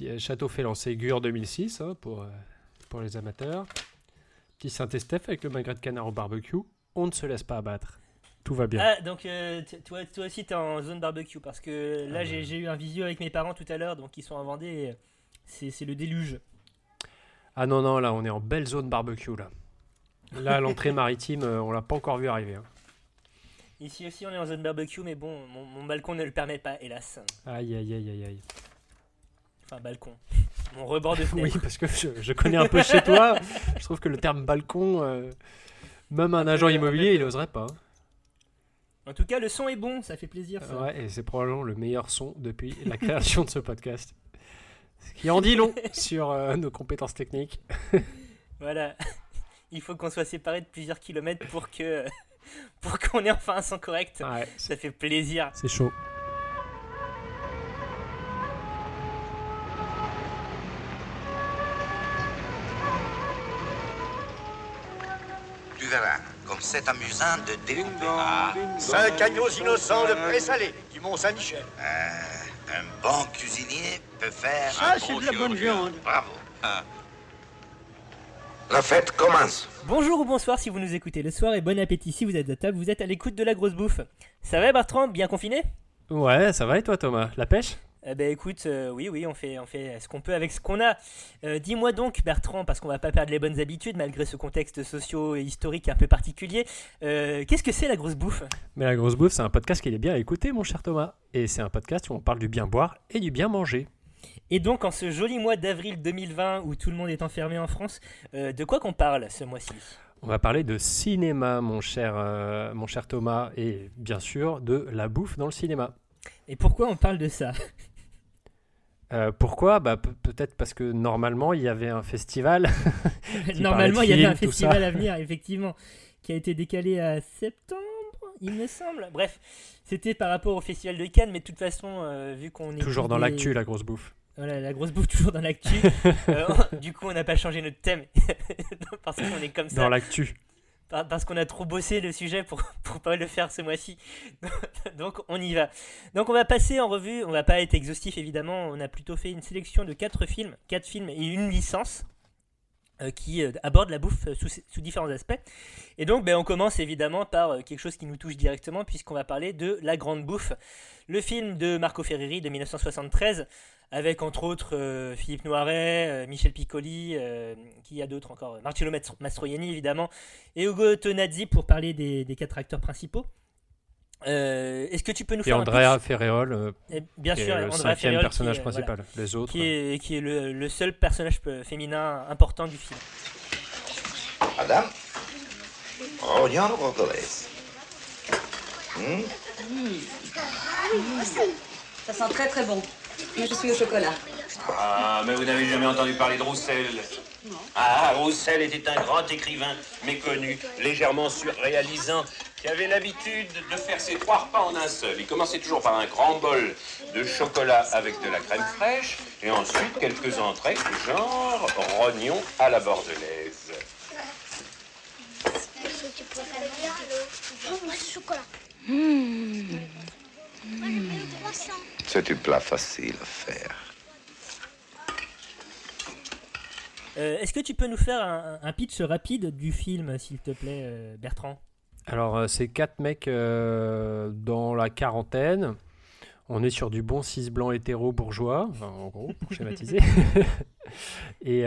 petit Château Félan Ségur 2006 hein, pour, pour les amateurs. Petit Saint-Estèphe avec le magret de canard au barbecue. On ne se laisse pas abattre. Tout va bien. Ah, donc toi, toi aussi, tu es en zone barbecue parce que là, ah, j'ai eu un visio avec mes parents tout à l'heure, donc ils sont en Vendée. C'est le déluge. Ah non, non, là, on est en belle zone barbecue, là. Là, l'entrée maritime, euh, on l'a pas encore vu arriver. Hein. Ici aussi, on est en zone barbecue, mais bon, mon, balcon ne le permet pas, hélas. Aïe, aïe, aïe, aïe, aïe. Enfin, balcon. Mon rebord de fenêtre. oui, parce que je, connais un peu chez toi. Je trouve que le terme balcon, euh, même un agent immobilier, il n'oserait pas. En tout cas, le son est bon, ça fait plaisir. Ouais, et c'est probablement le meilleur son depuis la création de ce podcast. Ce qui en dit long sur euh, nos compétences techniques. voilà. Il faut qu'on soit séparés de plusieurs kilomètres pour que pour qu'on ait enfin un son correct. Ouais, ça fait plaisir. C'est chaud. Verras, comme c'est amusant de découper. Ah. Cinq agneaux innocents de présalé du Mont-Saint-Michel. Ah. Un bon cuisinier peut faire Ça, un c'est bon de la bonne viande. Bravo. Ah. La fête commence. Bonjour ou bonsoir si vous nous écoutez le soir et bon appétit si vous êtes à table, vous êtes à l'écoute de la grosse bouffe. Ça va Bertrand, bien confiné? Ouais, ça va et toi Thomas? La pêche? Eh ben écoute, euh, oui, oui, on fait, on fait ce qu'on peut avec ce qu'on a. Euh, dis-moi donc, Bertrand, parce qu'on va pas perdre les bonnes habitudes malgré ce contexte socio et historique un peu particulier. Euh, qu'est-ce que c'est la grosse bouffe? Mais la grosse bouffe, c'est un podcast qui est bien à écouter, mon cher Thomas. Et c'est un podcast où on parle du bien boire et du bien manger. Et donc, en ce joli mois d'avril 2020 où tout le monde est enfermé en France, de quoi qu'on parle ce mois-ci? On va parler de cinéma, mon cher, mon cher Thomas, et bien sûr de la bouffe dans le cinéma. Et pourquoi on parle de ça? Euh, pourquoi? Bah, Peut-être parce que normalement il y avait un festival. normalement il y avait un festival à venir, effectivement, qui a été décalé à septembre, il me semble. Bref, c'était par rapport au festival de Cannes, mais de toute façon, euh, vu qu'on est. Toujours dans l'actu, la grosse bouffe. Voilà, la grosse bouffe toujours dans l'actu. Euh, du coup, on n'a pas changé notre thème parce qu'on est comme ça. Dans l'actu parce qu'on a trop bossé le sujet pour pour pas le faire ce mois-ci. Donc on y va. Donc on va passer en revue, on va pas être exhaustif évidemment, on a plutôt fait une sélection de quatre films, quatre films et une licence euh, qui euh, abordent la bouffe sous, sous, différents aspects. Et donc ben, on commence évidemment par euh, quelque chose qui nous touche directement puisqu'on va parler de La Grande Bouffe, le film de Marco Ferreri de 1973 avec entre autres euh, Philippe Noiret, euh, Michel Piccoli, euh, qui y a d'autres encore, Marcello Mastroianni évidemment, et Ugo Tonazzi pour parler des, quatre acteurs principaux. Est-ce que tu peux nous faire et Andrea Ferreol, bien sûr, le cinquième personnage principal. Les autres, qui est, qui est le, seul personnage féminin important du film. Madame, oignon hmm? Ça sent très très bon. Moi, je suis au chocolat. Ah, mais vous n'avez jamais entendu parler de Roussel Ah, Roussel était un grand écrivain méconnu, légèrement surréalisant, qui avait l'habitude de faire ses trois repas en un seul. Il commençait toujours par un grand bol de chocolat avec de la crème fraîche, et ensuite quelques entrées, genre rognon à la bordelaise. chocolat. Mmh. C'est du plat facile à faire. Euh, est-ce que tu peux nous faire un, pitch rapide du film, s'il te plaît, euh, Bertrand? Alors, euh, c'est quatre mecs dans la quarantaine. On est sur du bon cis blanc hétéro bourgeois, en gros, pour schématiser, et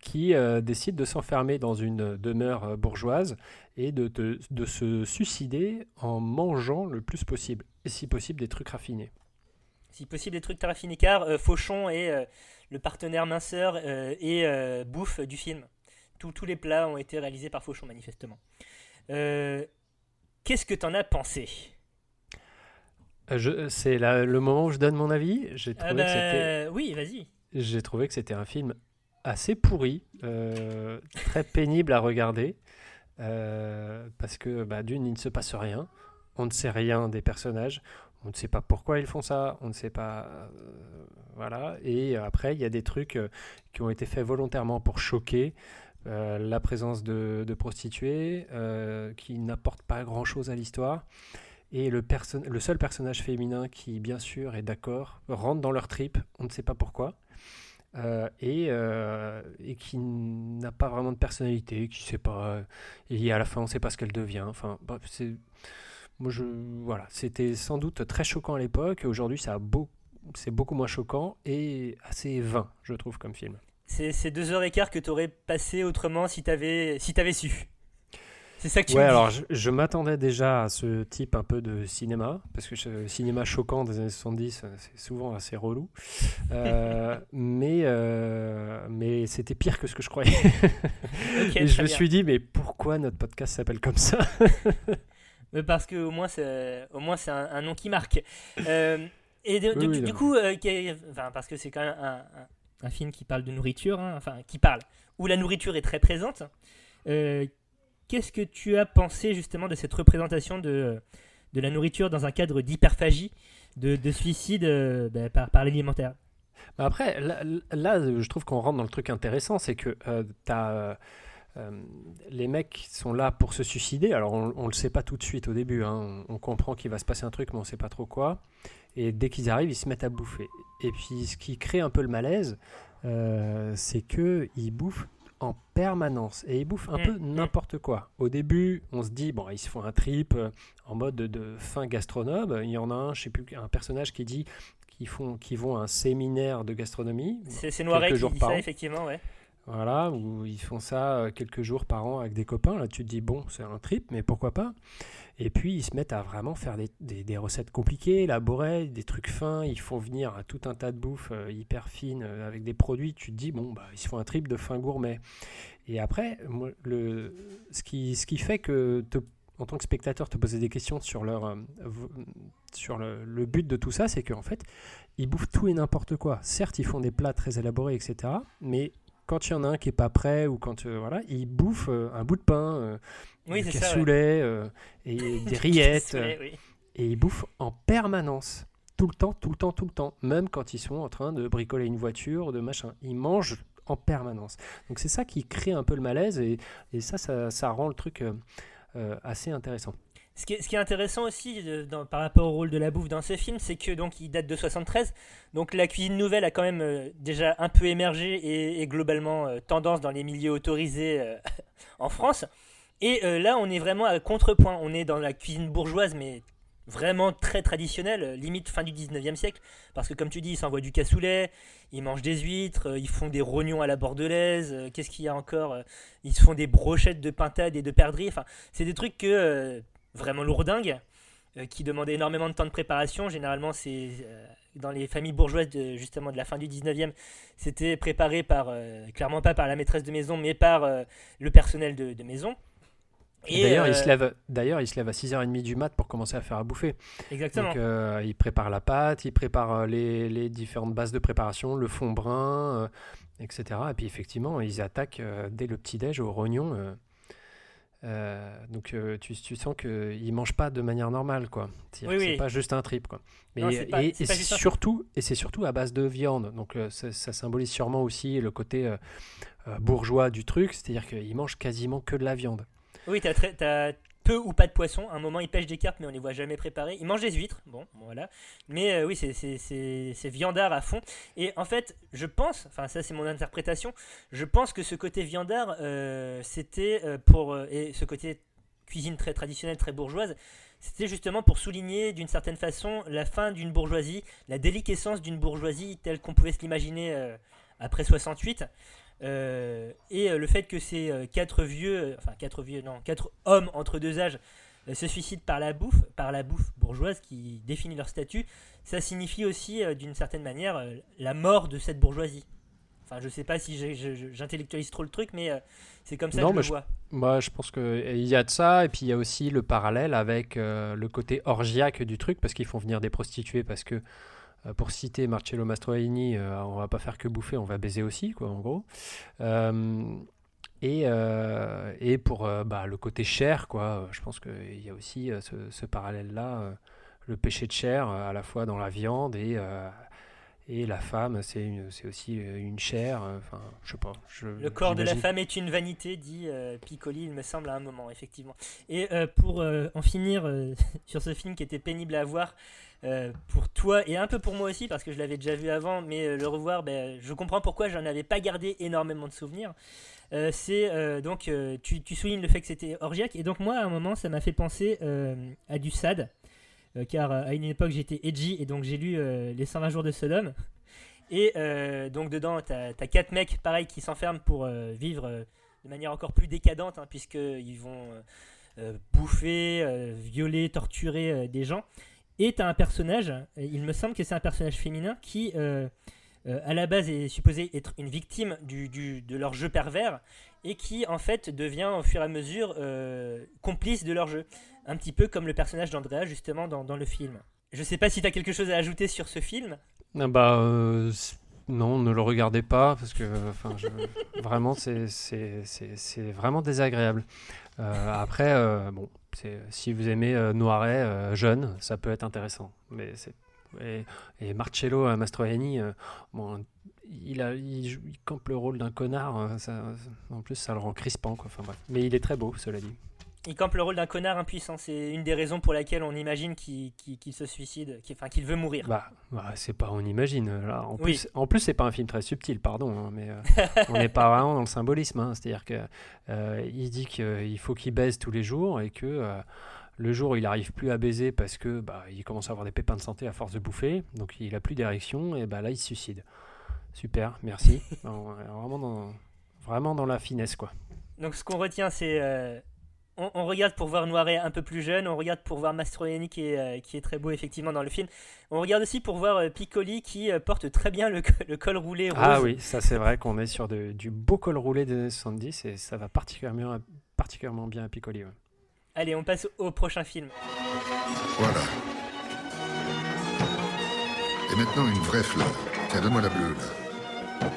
qui décide de s'enfermer dans une demeure bourgeoise et de, de, se suicider en mangeant le plus possible, et si possible des trucs raffinés. Si possible des trucs raffinés, car euh, Fauchon est euh, le partenaire minceur euh, et bouffe du film. tous les plats ont été réalisés par Fauchon, manifestement. Qu'est-ce que tu en as pensé? C'est le moment où je donne mon avis. J'ai trouvé que c'était... Oui, vas-y. J'ai trouvé que c'était un film assez pourri, très pénible à regarder. Euh, parce que bah, d'une, il ne se passe rien, on ne sait rien des personnages, on ne sait pas pourquoi ils font ça, on ne sait pas. Euh, voilà. Et après, il y a des trucs euh, qui ont été faits volontairement pour choquer. la présence de, prostituées qui n'apportent pas grand chose à l'histoire. Et le, seul personnage féminin qui, bien sûr, est d'accord, rentre dans leur trip, on ne sait pas pourquoi, euh, et, euh, et qui n'a pas vraiment de personnalité, qui sait pas, et à la fin on ne sait pas ce qu'elle devient. Enfin, moi je, voilà, c'était sans doute très choquant à l'époque. Aujourd'hui, ça beau, c'est beaucoup moins choquant et assez vain, je trouve, comme film. C'est deux heures et quart que tu aurais passé autrement si t'avais si t'avais su. C'est ça que tu Ouais, alors je, je m'attendais déjà à ce type un peu de cinéma, parce que ce cinéma choquant des années 70, euh, c'est souvent assez relou. Euh, mais euh, mais c'était pire que ce que je croyais. Et je me bien. suis dit, mais pourquoi notre podcast s'appelle comme ça? Mais parce que au moins c'est un, un nom qui marque. Euh, et de- Oui, du, oui, du non. coup, enfin, parce que c'est quand même un, un- un film qui parle de nourriture, hein, enfin qui parle où la nourriture est très présente. Euh, Qu'est-ce que tu as pensé justement de cette représentation de de la nourriture dans un cadre d'hyperphagie, de, de suicide euh, bah, par, l'alimentaire? Bah Après, là, je trouve qu'on rentre dans le truc intéressant, c'est que euh, euh, euh, les mecs sont là pour se suicider. Alors, on, on le sait pas tout de suite au début. hein. On, comprend qu'il va se passer un truc, mais on sait pas trop quoi. Et dès qu'ils arrivent, ils se mettent à bouffer. Et puis, ce qui crée un peu le malaise, euh, c'est que ils bouffent en permanence et ils bouffent un Mm, peu mm. n'importe quoi. Au début, on se dit bon, ils se font un trip euh, en mode de, de fin gastronome. Il y en a un, je sais plus, un personnage qui dit qu'ils font, qu'ils vont à un séminaire de gastronomie. C'est Noiret qui dit ça effectivement, ouais. Voilà, où ils font ça euh, quelques jours par an avec des copains. Là, tu te dis, bon, c'est un trip, mais pourquoi pas? Et puis, ils se mettent à vraiment faire des, des- recettes compliquées, élaborées, des trucs fins. Ils font venir tout un tas de bouffe euh, hyper fine euh, avec des produits. Tu te dis, bon, bah, ils se font un trip de fin gourmet. Et après, le, ce, qui, ce qui fait que, en tant que spectateur, te poser des questions sur, leur, sur le, le but de tout ça, c'est qu'en fait, ils bouffent tout et n'importe quoi. Certes, ils font des plats très élaborés, etc. Mais quand il y en a un qui est pas prêt ou quand euh, voilà, ils bouffent euh, un bout de pain, euh, Oui, du c'est ça. ouais. cassoulet et des rillettes, oui. et ils bouffent en permanence, tout le temps, tout le temps, tout le temps, même quand ils sont en train de bricoler une voiture, de machin, ils mangent en permanence. Donc c'est ça qui crée un peu le malaise et, et ça, ça, ça rend le truc assez intéressant. Ce qui, est, intéressant aussi euh, par rapport au rôle de la bouffe dans ce film, c'est que donc il date de 73, donc la cuisine nouvelle a quand même euh, déjà un peu émergé et, et globalement euh, tendance dans les milieux autorisés en France. Et là, on est vraiment à contrepoint. On est dans la cuisine bourgeoise, mais vraiment très traditionnelle, limite fin du 19e siècle. Parce que comme tu dis, ils s'envoient du cassoulet, ils mangent des huîtres, ils font des rognons à la bordelaise. Qu'est-ce qu'il y a encore Ils se font des brochettes de pintade et de perdrix. Enfin, c'est des trucs que vraiment lourdingues, euh, qui demandaient énormément de temps de préparation. Généralement, c'est euh, dans les familles bourgeoises de, justement de la fin du 19e, c'était préparé par, euh, clairement pas par la maîtresse de maison, mais par euh, le personnel de, de maison. D'ailleurs, euh, ils se lèvent, d'ailleurs, ils se lèvent à 6h30 du mat pour commencer à faire à bouffer. Exactement. Donc, euh, ils préparent la pâte, ils préparent euh, les, les différentes bases de préparation, le fond brun, euh, etc. Et puis, effectivement, ils attaquent dès le petit-déj au rognon. Euh, donc, euh, tu, tu sens qu'ils ne mangent pas de manière normale, quoi. Oui, oui. c'est pas juste un trip, quoi. Mais, Non, c'est pas- et, c'est et surtout, et c'est surtout à base de viande. Donc, euh, ça, ça symbolise sûrement aussi le côté bourgeois du truc, c'est-à-dire qu'ils mangent quasiment que de la viande. Oui, très- t'as peu ou pas de poissons. À un moment, ils pêchent des carpes, mais on les voit jamais préparés. Ils mangent des huîtres. Bon, voilà. Mais euh, oui, c'est- viandard à fond. Et en fait, je pense, enfin, ça, c'est mon interprétation, je pense que ce côté viandard, euh, c'était euh, pour. et ce côté cuisine très traditionnelle, très bourgeoise, c'était justement pour souligner d'une certaine façon la fin d'une bourgeoisie, la déliquescence d'une bourgeoisie telle qu'on pouvait se l'imaginer après 68. Euh, et euh, le fait que ces euh, quatre vieux, enfin quatre vieux, non, quatre hommes entre deux âges se suicident par la bouffe, par la bouffe bourgeoise qui définit leur statut, ça signifie aussi d'une certaine manière la mort de cette bourgeoisie. Enfin, je sais pas si j'intellectualise trop le truc, mais euh, c'est comme ça Non, que je le je- vois. Moi, je pense qu'il y a de ça, et puis il y a aussi le parallèle avec euh, le côté orgiaque du truc, parce qu'ils font venir des prostituées, parce que, pour citer Marcello Mastroianni, euh, on va pas faire que bouffer, on va baiser aussi, quoi, en gros. Euh, et, euh, pour euh, bah, le côté chair, quoi, je pense qu'il y a aussi euh, ce, ce parallèle-là, euh, le péché de chair, euh, à la fois dans la viande et, euh, Et la femme, c'est aussi euh, une chair. euh, Enfin, je sais pas. je- Le corps de la femme est une vanité, dit euh, Piccoli, il me semble, à un moment, effectivement. Et euh, pour euh, en finir sur ce film qui était pénible à voir, pour toi et un peu pour moi aussi, parce que je l'avais déjà vu avant, mais le revoir, ben, je comprends pourquoi j'en avais pas gardé énormément de souvenirs. C'est donc, tu, tu soulignes le fait que c'était orgiaque, et donc moi, à un moment, ça m'a fait penser à du SAD, car euh, à une époque, j'étais edgy, et donc j'ai lu euh, Les 120 jours de Sodome. Et euh, donc dedans, t'as as quatre mecs, pareil, qui s'enferment pour euh, vivre euh, de manière encore plus décadente, hein, puisqu'ils vont euh, euh, bouffer, euh, violer, torturer euh, des gens. Et t'as un personnage, euh, il me semble que c'est un personnage féminin qui, euh, à la base, est supposé être une victime du, de leur jeu pervers et qui, en fait, devient au fur et à mesure euh, complice de leur jeu. Un petit peu comme le personnage d'Andrea, justement, dans, dans le film. Je sais pas si t'as quelque chose à ajouter sur ce film. Ah bah euh, non, ne le regardez pas parce que vraiment c'est vraiment désagréable. Après bon, si vous aimez Noiret jeune, ça peut être intéressant. Mais c'est et, et Marcello euh, Mastroianni, euh, bon, il a il, campe le rôle d'un connard. euh, ça- en plus, ça le rend crispant quoi. Enfin bref. Mais il est très beau, cela dit. Il campe le rôle d'un connard impuissant. C'est une des raisons pour laquelle on imagine qu'il qu'il- qu'il se suicide, qu'il enfin, qu'il veut mourir. Bah, bah, c'est pas on imagine. Là. En Oui. plus, en plus c'est pas un film très subtil, pardon, hein, mais euh, on n'est pas vraiment dans le symbolisme. hein. C'est-à-dire que euh, il dit qu'il faut qu'il baise tous les jours et que euh, le jour où il arrive plus à baiser parce que bah, il commence à avoir des pépins de santé à force de bouffer, donc il a plus d'érection et bah là il se suicide. Super, merci. Vraiment dans vraiment dans la finesse quoi. Donc ce qu'on retient, c'est. euh, on, on regarde pour voir Noiret un peu plus jeune, on regarde pour voir Mastroianni qui est, euh, qui est très beau effectivement dans le film. On regarde aussi pour voir euh, Piccoli qui porte très bien le, co- le col roulé rose. Ah oui, ça c'est vrai qu'on est sur de- du beau col roulé des années 70 et ça va particulièrement particulièrement bien à Piccoli. ouais. Allez, on passe au prochain film. Voilà. Et maintenant une vraie fleur. Tiens, donne-moi la bleue, là.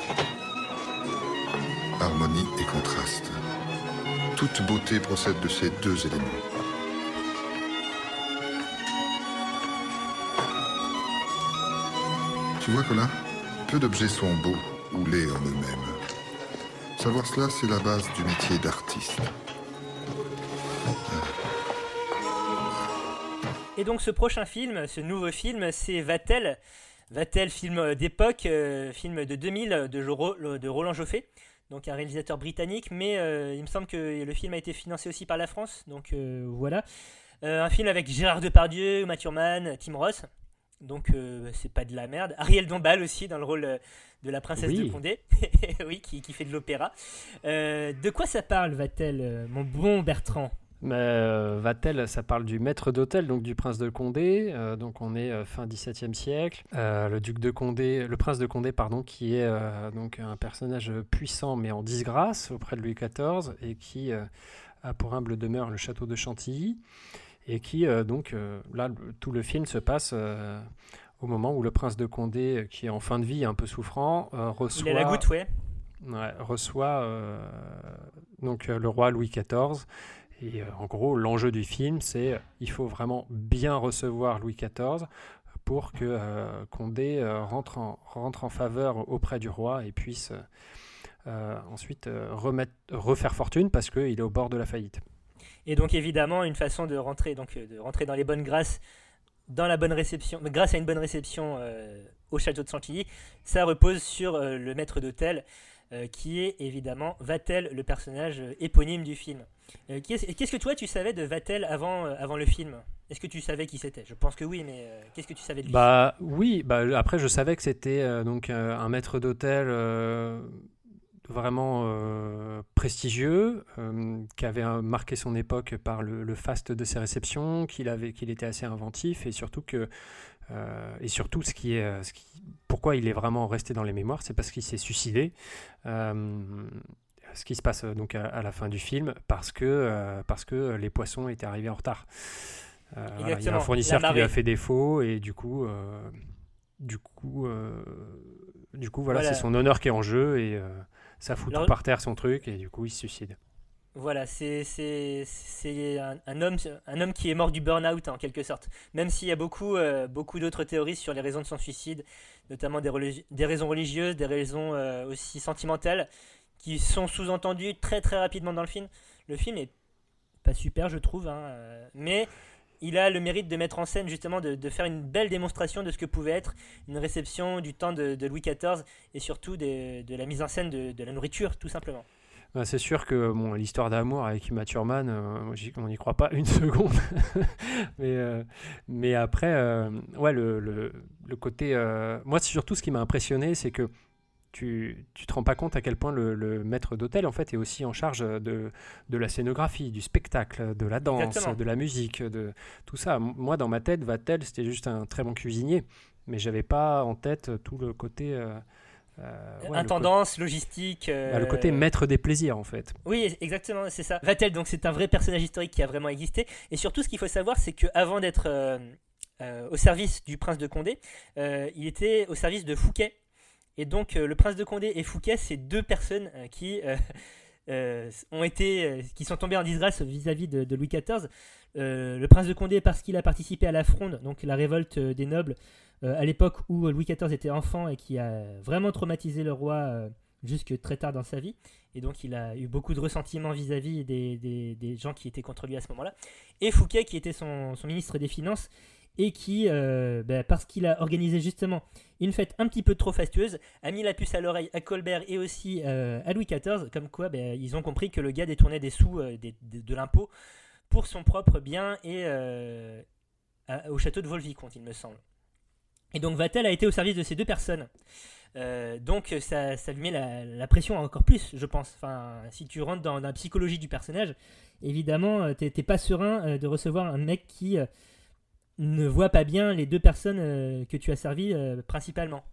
Harmonie et contraste. Toute beauté procède de ces deux éléments. Tu vois, Colin Peu d'objets sont beaux ou laids en eux-mêmes. Savoir cela, c'est la base du métier d'artiste. Et donc ce prochain film, ce nouveau film, c'est Vatel. Vatel, film euh, d'époque, euh, film de 2000 euh, de, Joro- de Roland Joffé, donc un réalisateur britannique, mais euh, il me semble que le film a été financé aussi par la France, donc euh, voilà. Un film avec Gérard Depardieu, Mathieu Mann, Tim Ross, donc c'est pas de la merde. Ariel Dombal aussi dans le rôle de la princesse Oui. de Condé, oui, qui, qui fait de l'opéra. De quoi ça parle, Vatel, mon bon Bertrand? Mais euh, Vatel, ça parle du maître d'hôtel, donc du prince de Condé. euh, donc on est euh, fin XVIIe siècle. Euh, le duc de Condé, le prince de Condé, pardon, qui est donc un personnage puissant mais en disgrâce auprès de Louis XIV et qui a pour humble demeure le château de Chantilly et qui donc là tout le film se passe. au moment où le prince de Condé, qui est en fin de vie, un peu souffrant, reçoit, Il la goutte, ouais. Ouais, reçoit donc le roi Louis XIV. Et euh, en gros, l'enjeu du film, c'est euh, il faut vraiment bien recevoir Louis XIV pour que euh, Condé rentre, en, faveur auprès du roi et puisse ensuite refaire fortune parce qu'il est au bord de la faillite. Et donc évidemment une façon de rentrer, donc de rentrer dans les bonnes grâces, dans la bonne réception, grâce à une bonne réception au château de Chantilly, ça repose sur le maître d'hôtel, euh, qui est évidemment Vatel, le personnage euh, éponyme du film. Euh, Qu'est-ce que toi tu savais de Vatel avant, avant le film? Est-ce que tu savais qui c'était? Je pense que oui, mais qu'est-ce que tu savais de lui? Bah oui, bah, après je savais que c'était donc un maître d'hôtel vraiment prestigieux, qui avait marqué son époque par le, le faste de ses réceptions, qu'il avait, qu'il était assez inventif et surtout que euh, et surtout ce qui est, euh, ce qui, pourquoi il est vraiment resté dans les mémoires, c'est parce qu'il s'est suicidé. Euh, ce qui se passe donc à, à la fin du film parce que euh, parce que les poissons étaient arrivés en retard. Voilà, il y a un fournisseur qui lui a fait défaut et du coup du coup du coup voilà, Voilà. c'est son honneur qui est en jeu et ça fout tout par terre son truc et du coup il se suicide. Voilà, c'est un, homme un homme qui est mort du burn-out en quelque sorte. Même s'il y a beaucoup euh, beaucoup d'autres théories sur les raisons de son suicide, notamment des, raisons religieuses, des raisons euh, aussi sentimentales, qui sont sous-entendues très très rapidement dans le film. Le film est pas super, je trouve, hein, euh, mais il a le mérite de mettre en scène justement de, faire une belle démonstration de ce que pouvait être une réception du temps de, Louis XIV et surtout de, la mise en scène de la nourriture, tout simplement. Bah, c'est sûr que bon, l'histoire d'amour avec Uma Thurman, euh, on n'y croit pas une seconde. mais, euh, mais après, euh, ouais, le, le, le côté. moi, c'est surtout ce qui m'a impressionné, c'est que tu, tu te rends pas compte à quel point le, le maître d'hôtel en fait est aussi en charge de, de la scénographie, du spectacle, de la danse, Exactement. de la musique, de tout ça. Moi, dans ma tête, Vatel, c'était juste un très bon cuisinier, mais j'avais pas en tête tout le côté. Euh, euh, le Intendance, logistique. bah, le côté euh, maître des plaisirs en fait. Oui, exactement, c'est ça. Vatel, donc c'est un vrai personnage historique qui a vraiment existé. Et surtout, ce qu'il faut savoir, c'est qu'avant d'être euh, euh, au service du prince de Condé, euh, il était au service de Fouquet. Et donc, euh, le prince de Condé et Fouquet, c'est deux personnes euh, qui euh, euh, ont été, euh, qui sont tombées en disgrâce vis-à-vis de, Louis XIV. Euh, le prince de Condé, parce qu'il a participé à la Fronde, donc la révolte euh, des nobles, euh, à l'époque où Louis XIV était enfant et qui a vraiment traumatisé le roi euh, jusque très tard dans sa vie. Et donc il a eu beaucoup de ressentiments vis-à-vis des, des- gens qui étaient contre lui à ce moment-là. Et Fouquet, qui était son ministre des Finances, et qui, euh, ben, parce qu'il a organisé justement une fête un petit peu trop fastueuse, a mis la puce à l'oreille à Colbert et aussi euh, à Louis XIV, comme quoi ben, ils ont compris que le gars détournait des sous euh, de l'impôt pour son propre bien et au château de Volvicomte, il me semble. Et donc Vatel a été au service de ces deux personnes. Donc ça, ça lui met la, pression encore plus, je pense. Enfin, si tu rentres dans, la psychologie du personnage, évidemment, t'es pas serein de recevoir un mec qui ne voit pas bien les deux personnes euh, que tu as servi euh, principalement.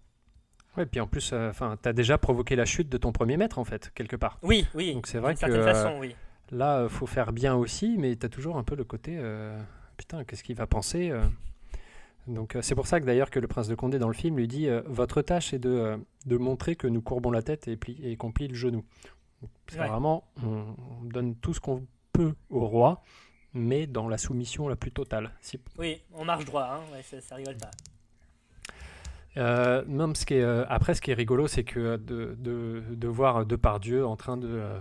Ouais, puis en plus, enfin, tu as déjà provoqué la chute de ton premier maître, en fait, quelque part. Oui, oui. Donc c'est vrai que certaine euh, façon, oui. là, il faut faire bien aussi, mais tu as toujours un peu le côté euh, putain, qu'est-ce qu'il va penser euh. Donc euh, c'est pour ça que d'ailleurs que le prince de Condé dans le film lui dit euh, votre tâche est de, euh, de montrer que nous courbons la tête et, et qu'on plie le genou. C'est Ouais. vraiment, on, on donne tout ce qu'on peut au roi, mais dans la soumission la plus totale. Si- Oui, on marche droit, hein, ouais, ça, ça rigole pas. Euh, non, ce qui est, euh, après, ce qui est rigolo, c'est que de, de, de voir Depardieu en train de, euh,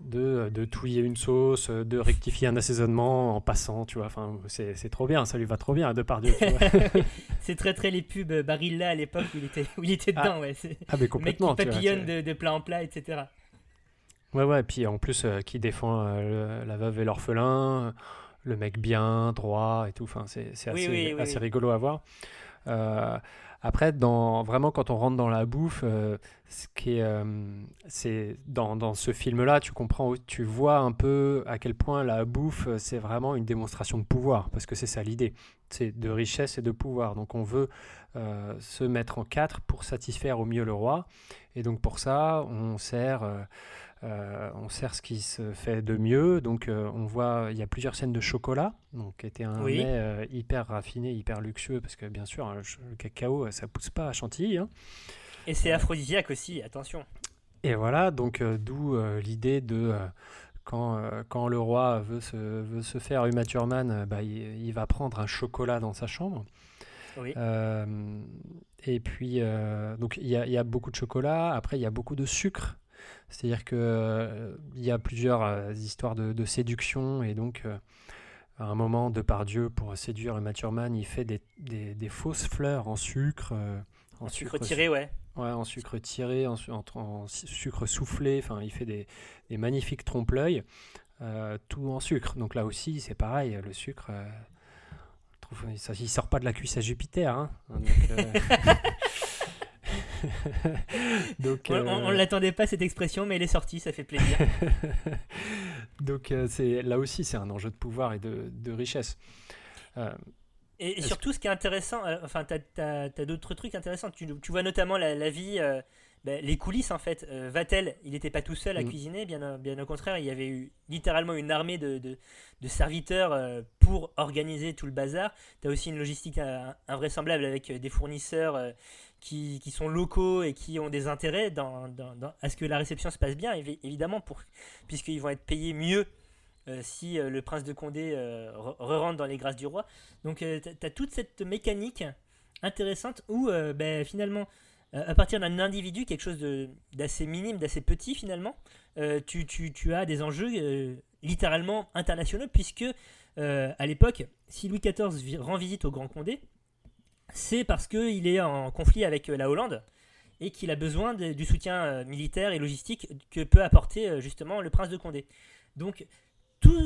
de, de touiller une sauce, euh, de rectifier un assaisonnement en passant, tu vois. Enfin, c'est trop bien, ça lui va trop bien à Depardieu. C'est très très les pubs euh, Barilla à l'époque où il était, où il était Ah, dedans, ouais. ah, mais Le mec complètement. qui tu vois, papillonne de, de plat en plat, etc. Ouais, ouais, puis en plus, euh, qui défend euh, le- la veuve et l'orphelin, le mec bien, droit et tout. Enfin, c'est Oui, assez, oui, oui, assez rigolo à voir. Euh, après, dans, vraiment, quand on rentre dans la bouffe, ce qui est, c'est dans, dans ce film-là, tu comprends, tu vois un peu à quel point la bouffe, c'est vraiment une démonstration de pouvoir, parce que c'est ça l'idée, c'est de richesse et de pouvoir. Donc, on veut se mettre en quatre pour satisfaire au mieux le roi, et donc pour ça, on sert. Euh, on sert ce qui se fait de mieux. Donc, euh, on voit, il y a plusieurs scènes de chocolat, donc qui était un Oui. mets euh, hyper raffiné, hyper luxueux, parce que bien sûr, hein, le cacao, ça pousse pas à Chantilly. hein. Et c'est aphrodisiaque aussi, attention. Et voilà, donc d'où l'idée de quand, quand le roi veut se, veut se faire Uma Thurman, euh, bah, il, il va prendre un chocolat dans sa chambre. Oui. Et puis, donc il y a, il y a beaucoup de chocolat. Après, il y a beaucoup de sucre. C'est-à-dire que euh, y a plusieurs euh, histoires de, de séduction. Et donc, euh, à un moment, Depardieu, pour séduire Uma Thurman, il fait des, des- des fausses fleurs en sucre. En sucre tiré, ouais. Ouais, en sucre tiré, en, su- en- en su- sucre soufflé. Enfin, il fait des, des magnifiques trompe-l'œil. tout en sucre. Donc là aussi, c'est pareil. Le sucre, il sort pas de la cuisse à Jupiter. hein. Donc, euh, Donc, On, on- on euh, l'attendait pas cette expression, mais elle est sortie, ça fait plaisir. Donc euh, c'est là aussi c'est un enjeu de pouvoir et de, de richesse. Euh, Et, surtout, ce qui est intéressant, enfin, t'as as, d'autres trucs intéressants. Tu, tu vois notamment la, la vie, ben, les coulisses en fait. Euh, Vatel, il n'était pas tout seul à Mhm. cuisiner, bien, bien au contraire, il y avait eu littéralement une armée de, de, de serviteurs euh, pour organiser tout le bazar. Tu as aussi une logistique euh, invraisemblable avec des fournisseurs qui, sont locaux et qui ont des intérêts dans, dans- dans- à ce que la réception se passe bien, évi- évidemment, pour, puisqu'ils vont être payés mieux euh, si euh, le prince de Condé euh, re- re-rentre dans les grâces du roi. Donc tu as toute cette mécanique intéressante où ben, finalement, à partir d'un individu, quelque chose d'assez minime, d'assez petit finalement, tu, tu- tu as des enjeux littéralement internationaux puisque à l'époque, si Louis XIV rend visite au Grand Condé, c'est parce qu'il est en conflit avec euh, la Hollande et qu'il a besoin du soutien euh, militaire et logistique que peut apporter euh, justement le prince de Condé. Donc tout,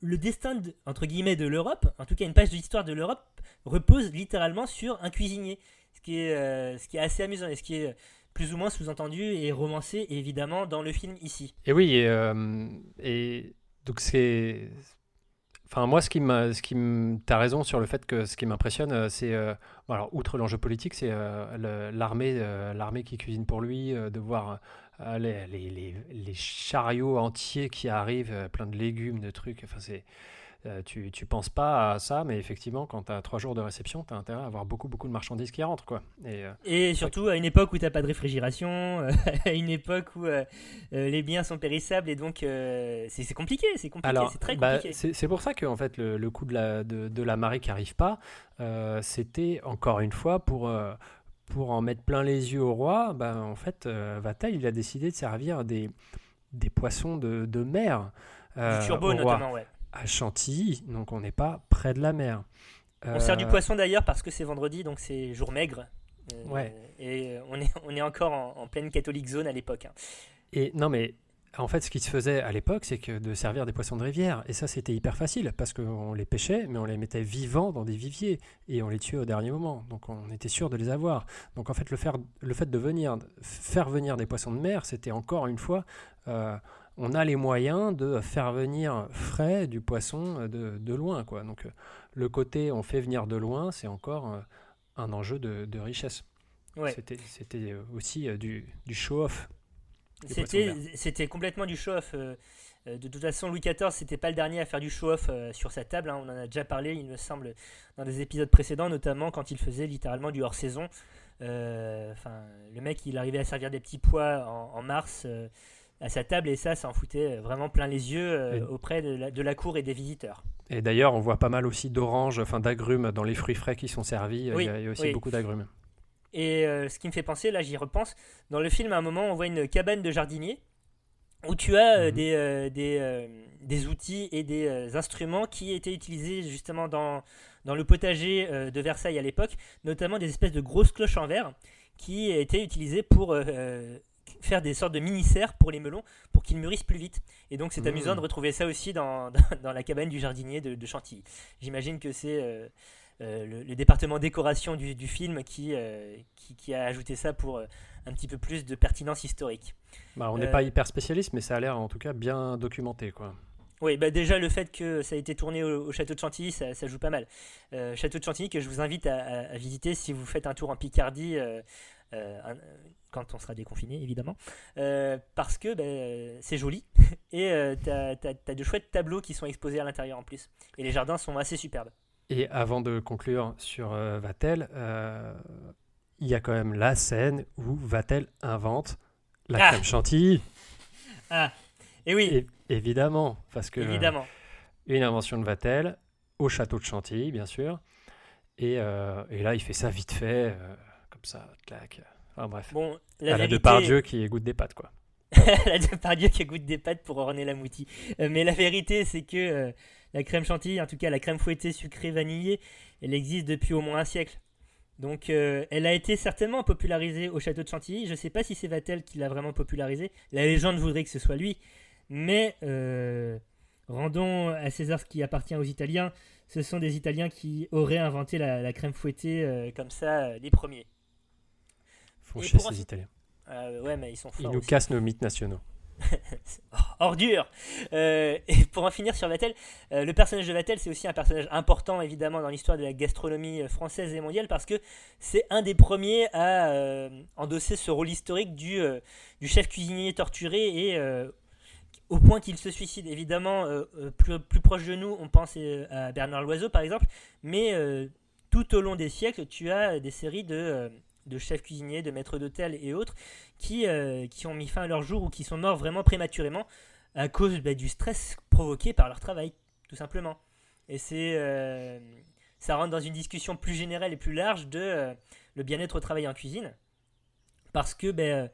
le destin de- entre guillemets de l'Europe, en tout cas une page de l'histoire de l'Europe, repose littéralement sur un cuisinier, ce qui est, assez amusant et ce qui est plus ou moins sous-entendu et romancé évidemment dans le film ici. Et oui, et donc c'est. Enfin, moi, ce qui m'a, ce qui t'as raison sur le fait que ce qui m'impressionne, euh, c'est, euh, alors, outre l'enjeu politique, c'est euh, l'armée, l'armée qui cuisine pour lui, de voir les, les, chariots entiers qui arrivent, plein de légumes, de trucs. Enfin, c'est, euh, tu, tu penses pas à ça, mais effectivement, quand tu as trois jours de réception, tu as intérêt à avoir beaucoup, beaucoup de marchandises qui rentrent, quoi. Et, euh, Et surtout à une époque où t'as pas de réfrigération, euh, à une époque où les biens sont périssables et donc c'est compliqué, c'est compliqué, c'est très bah, compliqué. c'est c'est pour ça que en fait, le, le coup de la, de, de la marée qui arrive pas, c'était encore une fois pour, pour en mettre plein les yeux au roi. Ben, en fait, euh, Vatel, il a décidé de servir des, des poissons de, de mer. euh, du turbo notamment, ouais. À Chantilly, donc on n'est pas près de la mer. On sert du Euh, poisson d'ailleurs parce que c'est vendredi, donc c'est jour maigre. Euh, Ouais. Et on est, on est encore en, en pleine catholique zone à l'époque. hein. Et non, mais en fait, ce qui se faisait à l'époque, c'est que de servir des poissons de rivière. Et ça, c'était hyper facile parce qu'on les pêchait, mais on les mettait vivants dans des viviers et on les tuait au dernier moment. Donc, on était sûr de les avoir. Donc, en fait, le, faire, le fait de venir, faire venir des poissons de mer, c'était encore une fois. euh, on a les moyens de faire venir frais du poisson de, de loin. Quoi. Donc, euh, le côté on fait venir de loin, c'est encore euh, un enjeu de, de richesse. Ouais. C'était euh, aussi euh, du, du show-off. C'était, complètement du show-off. euh, euh, de toute façon, Louis XIV, c'était pas le dernier à faire du show-off euh, sur sa table. hein. On en a déjà parlé, il me semble, dans des épisodes précédents, notamment quand il faisait littéralement du hors-saison. Euh, Enfin, le mec, il arrivait à servir des petits pois en, en mars euh, à sa table et ça, ça en foutait vraiment plein les yeux euh, Et- auprès de la, de la cour et des visiteurs. Et d'ailleurs, on voit pas mal aussi d'oranges, enfin d'agrumes dans les fruits frais qui sont servis. Oui, il, y a, il y a aussi oui. beaucoup d'agrumes. Et euh, ce qui me fait penser, là j'y repense, dans le film à un moment on voit une cabane de jardinier où tu as euh, Mhm. des, euh, des, euh, des outils et des euh, instruments qui étaient utilisés justement dans, dans le potager euh, de Versailles à l'époque, notamment des espèces de grosses cloches en verre qui étaient utilisées pour euh, euh, faire des sortes de mini-serres pour les melons pour qu'ils mûrissent plus vite. Et donc c'est Mhm. amusant de retrouver ça aussi dans, dans, dans la cabane du jardinier de, de Chantilly. J'imagine que c'est... euh, euh, le, le département décoration du, du film qui, euh, qui, qui a ajouté ça pour un petit peu plus de pertinence historique. Bah, on n'est pas hyper spécialiste, mais ça a l'air en tout cas bien documenté. Quoi. Oui, bah déjà le fait que ça a été tourné au, au château de Chantilly, ça, ça joue pas mal. Euh, château de Chantilly que je vous invite à, à- à visiter si vous faites un tour en Picardie, euh, un- euh, quand on sera déconfiné évidemment, Euh, parce que bah, euh, c'est joli et euh, t'as as, de chouettes tableaux qui sont exposés à l'intérieur en plus. Et les jardins sont assez superbes. Et avant de conclure sur euh, Vatel, euh, il y a quand même la scène où Vatel invente la Ah crème chantilly. Et oui, évidemment, parce que euh, évidemment. une invention de Vatel au château de Chantilly, bien sûr. Et, euh, et là, il fait ça vite fait, euh, ça, clac. Enfin bref. Bon, la la vérité... Depardieu qui goûte des pâtes, quoi. la Depardieu qui goûte des pâtes pour orner la moutie. Euh, mais la vérité, c'est que euh, la crème chantilly, en tout cas la crème fouettée sucrée vanillée, elle existe depuis au moins un siècle. Donc euh, elle a été certainement popularisée au château de Chantilly. Je ne sais pas si c'est Vatel qui l'a vraiment popularisée. La légende voudrait que ce soit lui. Mais euh, rendons à César ce qui appartient aux Italiens. Ce sont des Italiens qui auraient inventé la, la crème fouettée comme ça, les premiers. Font chier ces Italiens. Euh, ouais, mais ils sont Ils nous aussi. cassent nos mythes nationaux. Oh, ordure Euh, Et pour en finir sur Vatel, euh, le personnage de Vatel, c'est aussi un personnage important évidemment dans l'histoire de la gastronomie française et mondiale parce que c'est un des premiers à euh, endosser ce rôle historique du, du chef cuisinier torturé et au point qu'il se suicide. Évidemment, plus, plus proche de nous, on pense à Bernard Loiseau par exemple, mais tout au long des siècles, tu as des séries de, de chefs cuisiniers, de maîtres d'hôtel et autres qui, euh, qui ont mis fin à leur jour ou qui sont morts vraiment prématurément à cause bah, du stress provoqué par leur travail, tout simplement. Et c'est euh, ça rentre dans une discussion plus générale et plus large de euh, le bien-être au travail en cuisine. Parce que euh,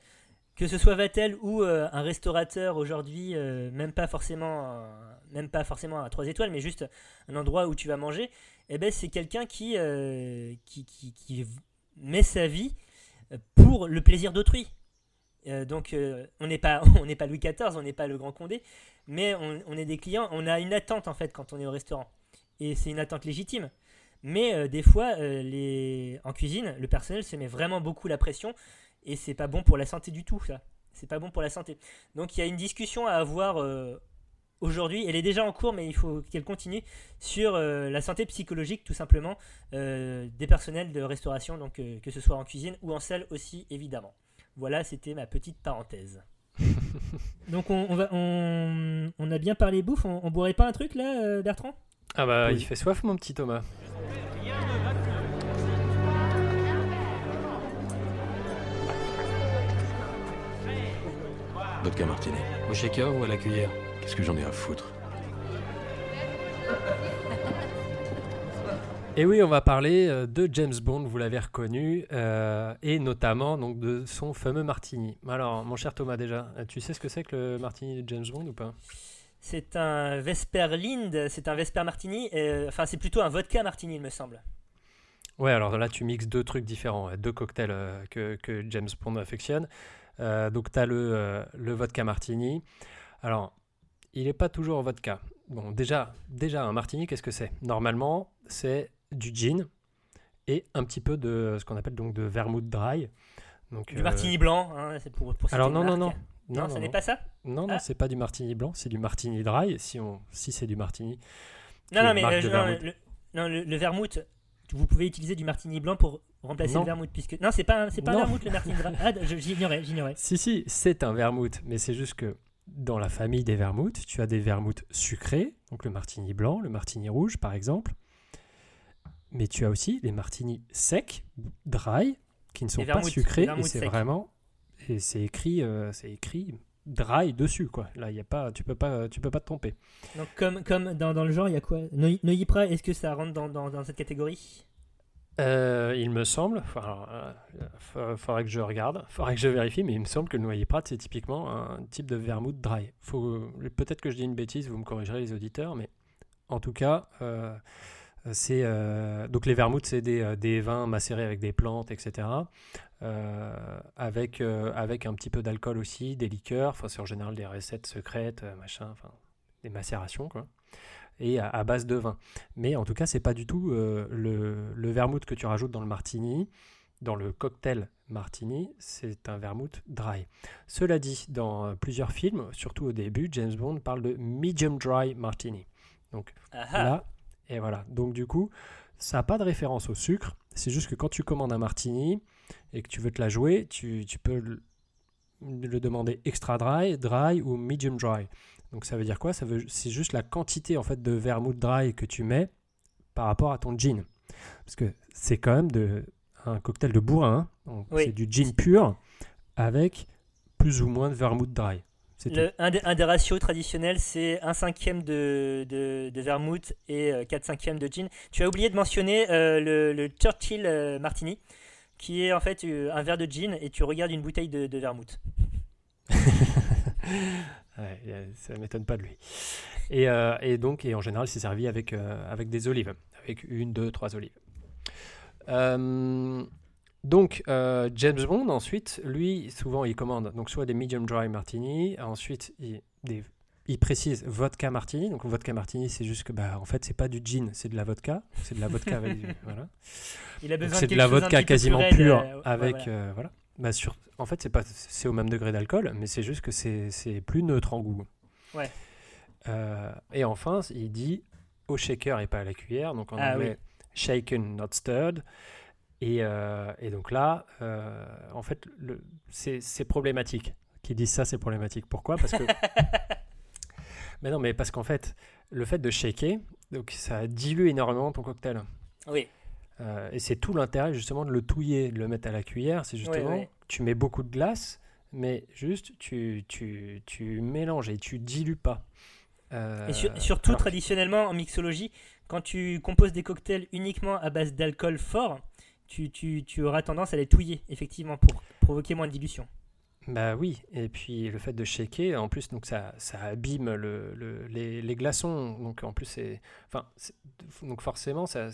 que ce soit Vatel ou un restaurateur aujourd'hui, même pas forcément, même pas forcément à 3 étoiles, mais juste un endroit où tu vas manger, eh ben c'est quelqu'un qui, qui, qui, qui met sa vie euh, pour le plaisir d'autrui. Euh, donc euh, on n'est pas on n'est pas Louis XIV, on n'est pas le Grand Condé, mais on, on est des clients, on a une attente en fait quand on est au restaurant, et c'est une attente légitime. Mais des fois, les... en cuisine, le personnel se met vraiment beaucoup la pression et c'est pas bon pour la santé du tout, ça. C'est pas bon pour la santé. Donc il y a une discussion à avoir aujourd'hui. Elle est déjà en cours, mais il faut qu'elle continue sur euh, la santé psychologique, tout simplement, euh, des personnels de restauration, donc euh, que ce soit en cuisine ou en salle aussi, évidemment. Voilà, c'était ma petite parenthèse. donc on, on va, on, on a bien parlé bouffe. On, on boirait pas un truc là, euh, Bertrand? Ah bah, Oui. il fait soif, mon petit Thomas. Vodka martini. Au shaker ou à la cuillère? Qu'est-ce que j'en ai à foutre Et oui, on va parler euh, de James Bond, vous l'avez reconnu, euh, et notamment donc de son fameux martini. Alors, mon cher Thomas, déjà, euh, tu sais ce que c'est que le martini de James Bond ou pas? C'est un Vesper Lind, c'est un Vesper Martini, euh, enfin c'est plutôt un vodka Martini, il me semble. Ouais, alors là, tu mixes deux trucs différents, deux cocktails euh, que, que James Bond affectionne. Euh, donc, tu as le, euh, le vodka martini. Alors, il n'est pas toujours vodka. Bon, déjà, déjà un martini, qu'est-ce que c'est? Normalement, c'est du gin et un petit peu de ce qu'on appelle donc de vermouth dry. Donc, Du euh, martini blanc, hein, c'est pour, pour Alors non, non, non. Non, non, n'est non. pas ça? Non, non, Ah. c'est pas du martini blanc, c'est du martini dry. Si, on, si c'est du martini. Non, non, mais euh, non, le, non, le, le vermouth, vous pouvez utiliser du martini blanc pour remplacer Non. le vermouth. Puisque... Non, c'est pas, c'est pas un Non. vermouth le martini blanc. Ah, j'ignorais, j'ignorais. Si, si, c'est un vermouth, mais c'est juste que dans la famille des vermouths, tu as des vermouths sucrés, donc le martini blanc, le martini rouge par exemple, mais tu as aussi les martinis secs, dry, qui ne sont Les pas sucrés, et c'est vraiment, et c'est écrit, euh, c'est écrit dry dessus quoi. Là, il y a pas, tu peux pas, tu peux pas te tromper. Donc, comme, comme dans, dans le genre, il y a quoi? Prat, est-ce que ça rentre dans, dans, dans cette catégorie? Euh, il me semble, alors, euh, fa- faudrait que je regarde, faudrait que je vérifie, mais il me semble que le noyer prat c'est typiquement un type de vermouth dry. Peut-être que je dis une bêtise, vous me corrigerez les auditeurs, mais en tout cas, euh, c'est euh, donc les vermouths c'est des, vins macérés avec des plantes, etc. avec avec un petit peu d'alcool aussi, des liqueurs. C'est en général des recettes secrètes, machin, des macérations quoi. Et à, à base de vin. Mais en tout cas, c'est pas du tout euh, le, le vermouth que tu rajoutes dans le martini, dans le cocktail martini, c'est un vermouth dry. Cela dit, dans euh, plusieurs films, surtout au début, James Bond parle de medium dry martini. Donc Ah ah. là, et voilà. Donc du coup, ça n'a pas de référence au sucre. C'est juste que quand tu commandes un martini et que tu veux te la jouer, tu, tu peux le, le demander extra dry, dry ou medium dry. Donc ça veut dire quoi? Ça veut, c'est juste la quantité en fait de vermouth dry que tu mets par rapport à ton gin. Parce que c'est quand même de, un cocktail de bourrin. hein. Oui. C'est du gin pur avec plus ou moins de vermouth dry. Le, un, des, un des ratios traditionnels, c'est 1 cinquième de, de, de vermouth et euh, 4 cinquièmes de gin. Tu as oublié de mentionner euh, le, le Churchill euh, Martini, qui est en fait euh, un verre de gin et tu regardes une bouteille de, de vermouth. Ouais, ça m'étonne pas de lui. Et, euh, et donc, et en général, c'est servi avec, euh, avec des olives, avec une, deux, trois olives. Euh, donc, James Bond, ensuite, lui, souvent, il commande donc soit des medium dry martini, ensuite, il, des, il précise vodka martini. Donc, vodka martini, c'est juste que, bah, en fait, c'est pas du gin, c'est de la vodka. C'est de la vodka avec du. Voilà. Il a Donc, besoin C'est de quelque la vodka quasiment pure avec. voilà. voilà. Bah, sur, en fait, c'est pas, c'est au même degré d'alcool, mais c'est juste que c'est plus neutre en goût. Ouais. Euh, et enfin, il dit au shaker et pas à la cuillère, donc en Ah anglais shaken, not stirred. Et, euh, et donc là, euh, en fait, c'est problématique. Qu'ils disent ça, c'est problématique. Pourquoi? Parce que. mais non, mais parce qu'en fait, le fait de shaker, donc ça dilue énormément ton cocktail. Oui. Euh, et c'est tout l'intérêt justement de le touiller, de le mettre à la cuillère. C'est justement, tu mets beaucoup de glace, mais juste tu, tu, tu mélanges et tu dilues pas. Euh, Et sur- surtout, alors- traditionnellement, en mixologie, quand tu composes des cocktails uniquement à base d'alcool fort, tu, tu, tu auras tendance à les touiller, effectivement, pour provoquer moins de dilution. Bah oui, et puis le fait de shaker, en plus, donc ça, ça abîme le, le- les, les glaçons. Donc en plus, c'est. Enfin, donc forcément, ça,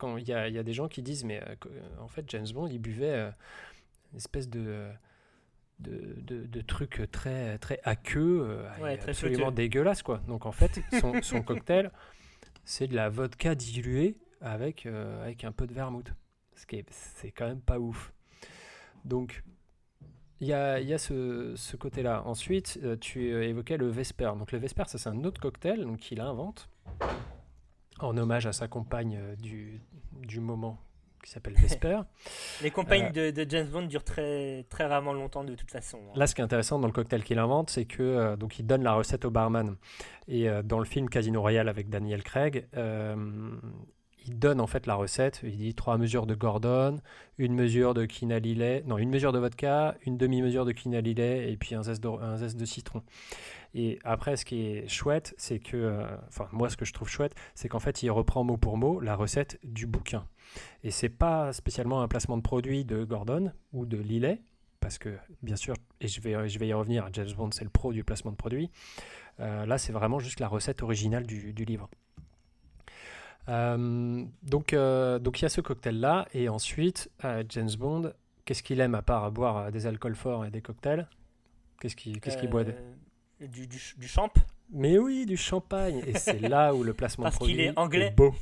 quand il y a, il y a des gens qui disent, mais euh, que- en fait, James Bond, il buvait euh, une espèce de. De, de, de trucs très très aqueux, euh, Ouais, et très absolument dégueulasse quoi. Donc en fait, son, son cocktail, c'est de la vodka diluée avec, euh, avec un peu de vermouth. Ce qui est, c'est quand même pas ouf. Donc il y a, y a ce, ce côté-là. Ensuite, euh, tu euh, évoquais le Vesper. Donc le Vesper, ça c'est un autre cocktail donc, qu'il invente en hommage à sa compagne euh, du, du moment qui s'appelle Vesper. Les compagnes de, de James Bond durent très, très rarement longtemps de toute façon. hein. Là, ce qui est intéressant dans le cocktail qu'il invente, c'est que euh, donc il donne la recette au barman. Et euh, dans le film Casino Royale avec Daniel Craig, euh, il donne en fait la recette. Il dit trois mesures de Gordon, une mesure de quina non, une mesure de vodka, une demi-mesure de quina et puis un zeste de, un zeste de citron. Et après, ce qui est chouette, c'est que, euh, enfin, moi, ce que je trouve chouette, c'est qu'en fait, il reprend mot pour mot la recette du bouquin. Et c'est pas spécialement un placement de produit de Gordon ou de Lillet, parce que, bien sûr, et je vais, je vais y revenir, James Bond, c'est le pro du placement de produit. Euh, là, c'est vraiment juste la recette originale du, livre. Euh, donc, donc il y a ce cocktail-là, et ensuite, James Bond, qu'est-ce qu'il aime à part boire des alcools forts et des cocktails? Qu'est-ce qu'il qu'est-ce qu'il boit? Du, du, ch- du champ Mais oui, du champagne. Et c'est là où le placement Parce produit est anglais. beau.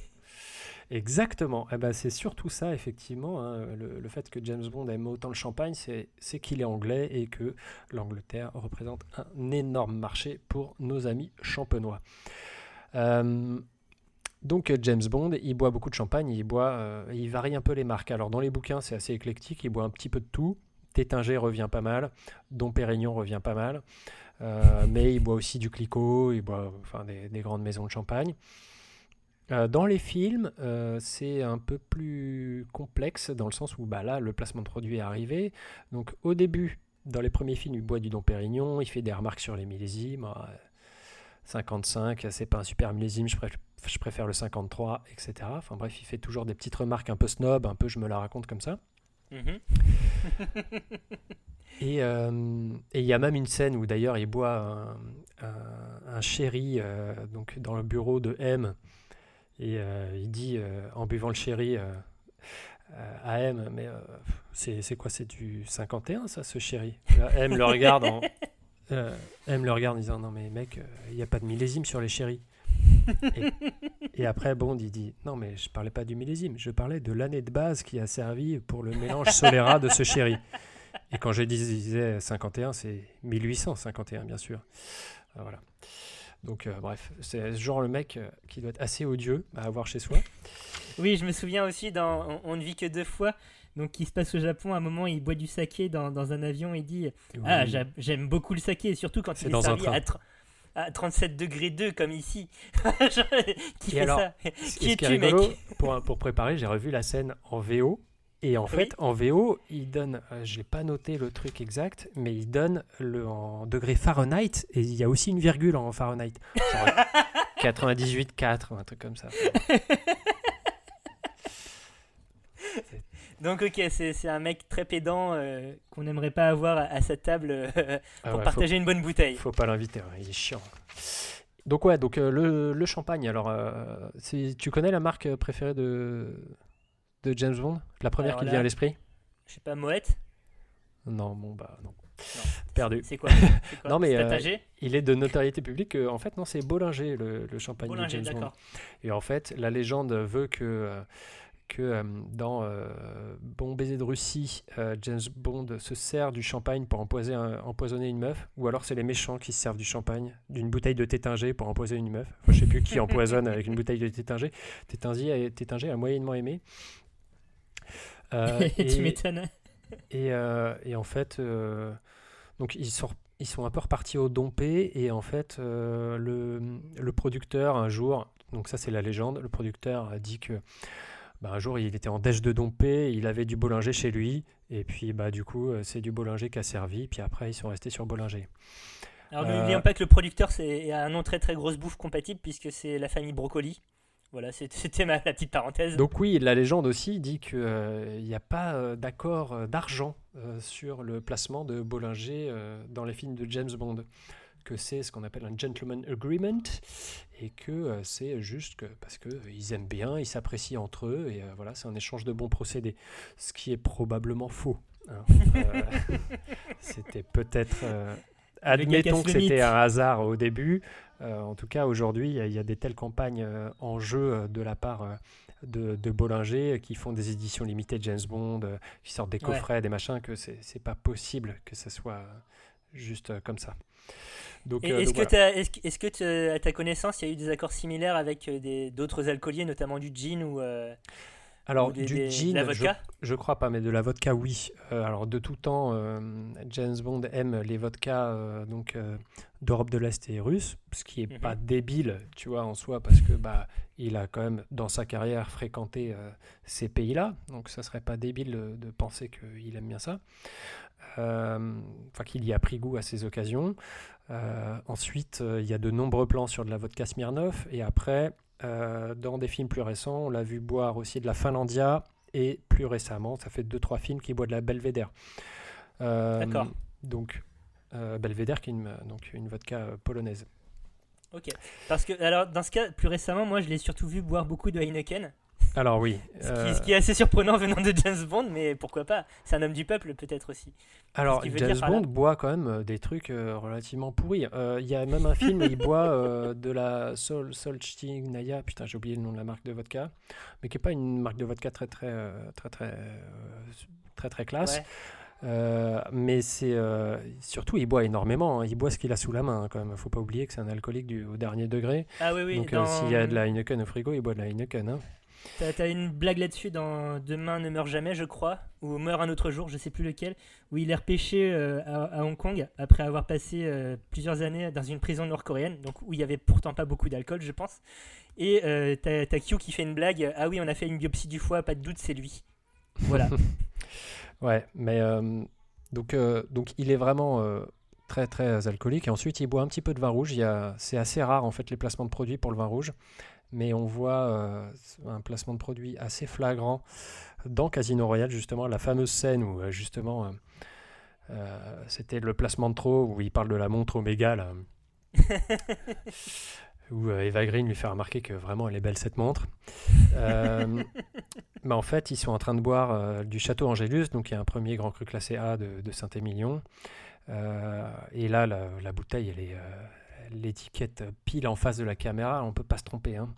Exactement. Eh ben, c'est surtout ça, effectivement. hein. Le, le fait que James Bond aime autant le champagne, c'est qu'il est anglais et que l'Angleterre représente un énorme marché pour nos amis champenois. Euh, donc James Bond, il boit beaucoup de champagne, il boit, euh, il varie un peu les marques. Alors dans les bouquins, c'est assez éclectique, il boit un petit peu de tout. Tétinger revient pas mal, Dom Pérignon revient pas mal, mais il boit aussi du Clicquot, il boit enfin des, des grandes maisons de champagne. Euh, dans les films, euh, c'est un peu plus complexe dans le sens où bah, là, le placement de produit est arrivé. Donc au début, dans les premiers films, il boit du Dom Pérignon, il fait des remarques sur les millésimes. Ah, 55, c'est pas un super millésime, je, je préfère le 53, etc. Enfin bref, il fait toujours des petites remarques un peu snob, un peu je me la raconte comme ça. Mhm. Et euh, et il y a même une scène où d'ailleurs il boit un, un, sherry euh, donc dans le bureau de M. Et euh, il dit en buvant le sherry à M, mais c'est quoi C'est du 51 ça, ce sherry M le regarde en, M le regarde en disant non mais mec, il n'y a pas de millésime sur les sherry. Et après Bond il dit non mais je parlais pas du millésime, je parlais de l'année de base qui a servi pour le mélange Solera de ce sherry. Et quand je disais 51, c'est 1851, bien sûr. Euh, voilà. Donc, euh, bref, c'est ce genre le mec euh, qui doit être assez odieux à avoir chez soi. Oui, je me souviens aussi dans On, On ne vit que deux fois. Donc, qui se passe au Japon, à un moment, il boit du saké dans, dans un avion et il dit Ah, Oui. j'aime beaucoup le saké, surtout quand C'est il est dans un servi train. à, tr- à 37 degrés 2 comme ici. Qui Et fait alors, ça Qui est es-tu, rigolo, mec pour, pour préparer, j'ai revu la scène en VO. Et en fait, en VO, il donne, euh, j'ai pas noté le truc exact, mais il donne le en degré Fahrenheit et il y a aussi une virgule en Fahrenheit. Genre 98,4 ou un truc comme ça. Donc, ok, c'est un mec très pédant euh, qu'on n'aimerait pas avoir à, à sa table euh, Ah pour faut- partager une bonne bouteille. Faut pas l'inviter, hein, il est chiant. Donc ouais, donc euh, le, le champagne. Alors, tu connais la marque préférée de de James Bond? La première Alors qui là- vient à l'esprit? Je sais pas, Moët Non, bon bah non. Non. Perdu. C'est quoi, quoi? Non, mais, Il est de notoriété publique. en fait, non, c'est Bollinger le, le champagne Bollinger, de James Bond. Et en fait, la légende veut que que euh, dans euh, Bon baiser de Russie, euh, James Bond se sert du champagne pour empoisonner, un- empoisonner une meuf, ou alors c'est les méchants qui se servent du champagne, d'une bouteille de tétinger pour empoisonner une meuf. Enfin, je sais plus qui empoisonne avec une bouteille de tétinger. Tétinger a, moyennement aimé. Euh, tu et, m'étonnes. et, et en fait, donc ils sont, ils sont un peu repartis au dompé et en fait, euh, le, le producteur un jour, donc ça c'est la légende, le producteur a dit que bah, un jour il était en déj de dompé, il avait du Bollinger chez lui, et puis bah, du coup euh, c'est du Bollinger qui a servi, puis après ils sont restés sur Bollinger. Alors Euh, n'oublions pas que le producteur c'est a un nom très très grosse bouffe compatible puisque c'est la famille Brocoli. Voilà, c'était ma la petite parenthèse. Donc oui, la légende aussi dit qu'il n'y a pas euh, d'accord euh, d'argent euh, sur le placement de Bollinger euh, dans les films de James Bond, que c'est ce qu'on appelle un gentleman agreement, et que euh, c'est juste que, parce qu'ils aiment bien, ils s'apprécient entre eux, et euh, voilà, c'est un échange de bons procédés, ce qui est probablement faux. hein. Euh, c'était peut-être... euh, admettons que c'était un hasard au début. Euh, en tout cas, aujourd'hui, il y a- il y, a des telles campagnes euh, en jeu euh, de la part euh, de, de Bollinger euh, qui font des éditions limitées de James Bond, euh, qui sortent des Ouais. coffrets, des machins, que c'est pas possible que ça soit euh, juste euh, comme ça. Donc, euh, est-ce que, voilà. t'as- est-ce que- est-ce que à ta connaissance, il y a eu des accords similaires avec euh, d'autres alcooliers, notamment du gin ou, euh, Alors, des- du des- de gin, la je, vodka? je crois pas, mais de la vodka, oui. Euh, alors, de tout temps, euh, James Bond aime les vodkas euh, donc d'Europe de l'Est et russe, ce qui est Mhm. pas débile, tu vois, en soi, parce que bah il a quand même dans sa carrière fréquenté ces pays-là, donc ça serait pas débile de, penser qu'il aime bien ça. Enfin, qu'il y a pris goût à ces occasions. Ensuite, il y a de nombreux plans sur de la vodka Smirnoff, et après, euh, dans des films plus récents, on l'a vu boire aussi de la Finlandia, et plus récemment, ça fait 2-3 films qu'il boit de la Belvedere. Euh, D'accord. Donc, euh, Belvedere, qui est une, donc une vodka euh, polonaise. Ok. Parce que, alors, dans ce cas, plus récemment, moi, je l'ai surtout vu boire beaucoup de Heineken. Alors oui. Ce, euh, qui, ce qui est assez surprenant venant de James Bond, mais pourquoi pas C'est un homme du peuple, peut-être aussi. Alors, James. Bond boit quand même euh, des trucs euh, relativement pourris. Euh, Il y a même un film où il boit euh, de la Sol, Solstinaya, putain, j'ai oublié le nom de la marque de vodka, mais qui n'est pas une marque de vodka très très très très très très classe. Ouais. Euh, mais c'est euh, surtout il boit énormément. hein. Il boit ce qu'il a sous la main hein, quand même. Faut pas oublier que c'est un alcoolique du, au dernier degré. Ah oui, oui. Donc euh, s'il y a de la Heineken au frigo, il boit de la Heineken. hein. T'as une blague là-dessus dans Demain ne meurt jamais, je crois, ou meurt un autre jour, je sais plus lequel, où il est repêché euh, à, Hong Kong après avoir passé euh, plusieurs années dans une prison nord-coréenne, donc où il y avait pourtant pas beaucoup d'alcool, je pense. Et euh, t'as Q qui fait une blague Ah oui, on a fait une biopsie du foie, pas de doute, c'est lui. Voilà. Ouais, mais euh, donc, donc il est vraiment très très alcoolique. Et ensuite, il boit un petit peu de vin rouge. C'est assez rare en fait les placements de produits pour le vin rouge, mais on voit euh, un placement de produit assez flagrant dans Casino Royale justement, la fameuse scène où euh, justement euh, c'était le placement de trop où il parle de la montre Omega là. où Eva Green lui fait remarquer que vraiment elle est belle cette montre. Euh, en fait, ils sont en train de boire du Château Angélus, donc il y a un premier grand cru classé A de, de Saint-Émilion. Et là, la, la bouteille, elle est l'étiquette pile en face de la caméra, on peut pas se tromper. hein.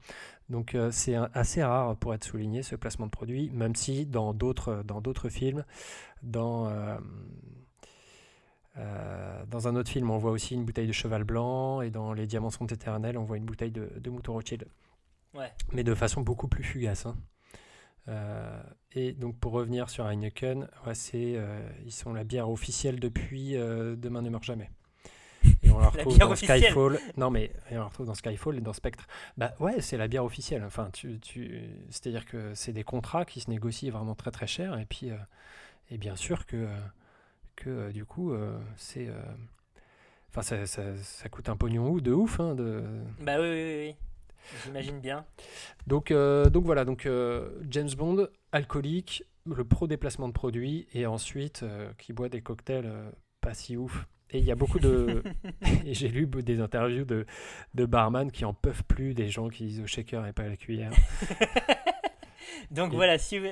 Donc euh, c'est assez rare pour être souligné ce placement de produit, même si dans d'autres dans d'autres films, dans euh, euh, dans un autre film, on voit aussi une bouteille de cheval blanc, et dans Les Diamants sont éternels, on voit une bouteille de, de mouton Rothschild. Ouais. Mais de façon beaucoup plus fugace. hein. Euh, et donc pour revenir sur Heineken, ouais, c'est, euh, ils sont la bière officielle depuis euh, Demain ne meurt jamais. Et on la retrouve dans officielle. Skyfall. Non mais et on la retrouve dans Skyfall et dans Spectre. Bah ouais, c'est la bière officielle. Enfin, tu, tu, c'est-à-dire que c'est des contrats qui se négocient vraiment très très cher. Et puis, euh, et bien sûr que euh, que euh, du coup, euh, c'est, enfin ça, ça, ça coûte un pognon ou de ouf. hein, de, bah oui, oui, oui. J'imagine bien. donc, euh, donc voilà, donc euh, James Bond, alcoolique, le pro déplacement de produits, et ensuite euh, qui boit des cocktails pas si ouf. Et il y a beaucoup de. j'ai lu des interviews de, de barman qui en peuvent plus des gens qui disent au shaker et pas à la cuillère. Donc Et- voilà, si vous-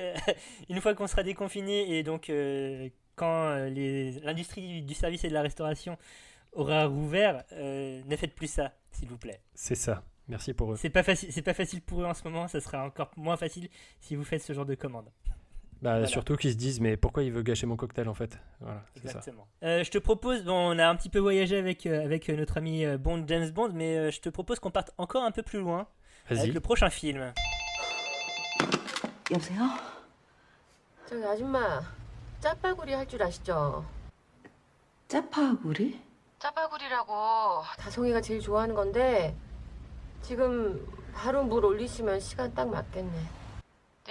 une fois qu'on sera déconfiné et donc euh, quand euh, les- l'industrie du service et de la restauration aura rouvert, euh, ne faites plus ça, s'il vous plaît. C'est ça. Merci pour eux. C'est pas facile, c'est pas facile pour eux en ce moment. Ça sera encore moins facile si vous faites ce genre de commande. Bah, Voilà. Surtout qu'ils se disent, mais pourquoi il veut gâcher mon cocktail en fait? Voilà, c'est ça. Exactement. Euh, je te propose, bon, on a un petit peu voyagé avec euh, avec euh, notre ami euh, Bond James Bond, mais euh, je te propose qu'on parte encore un peu plus loin avec Vas-y. le prochain film.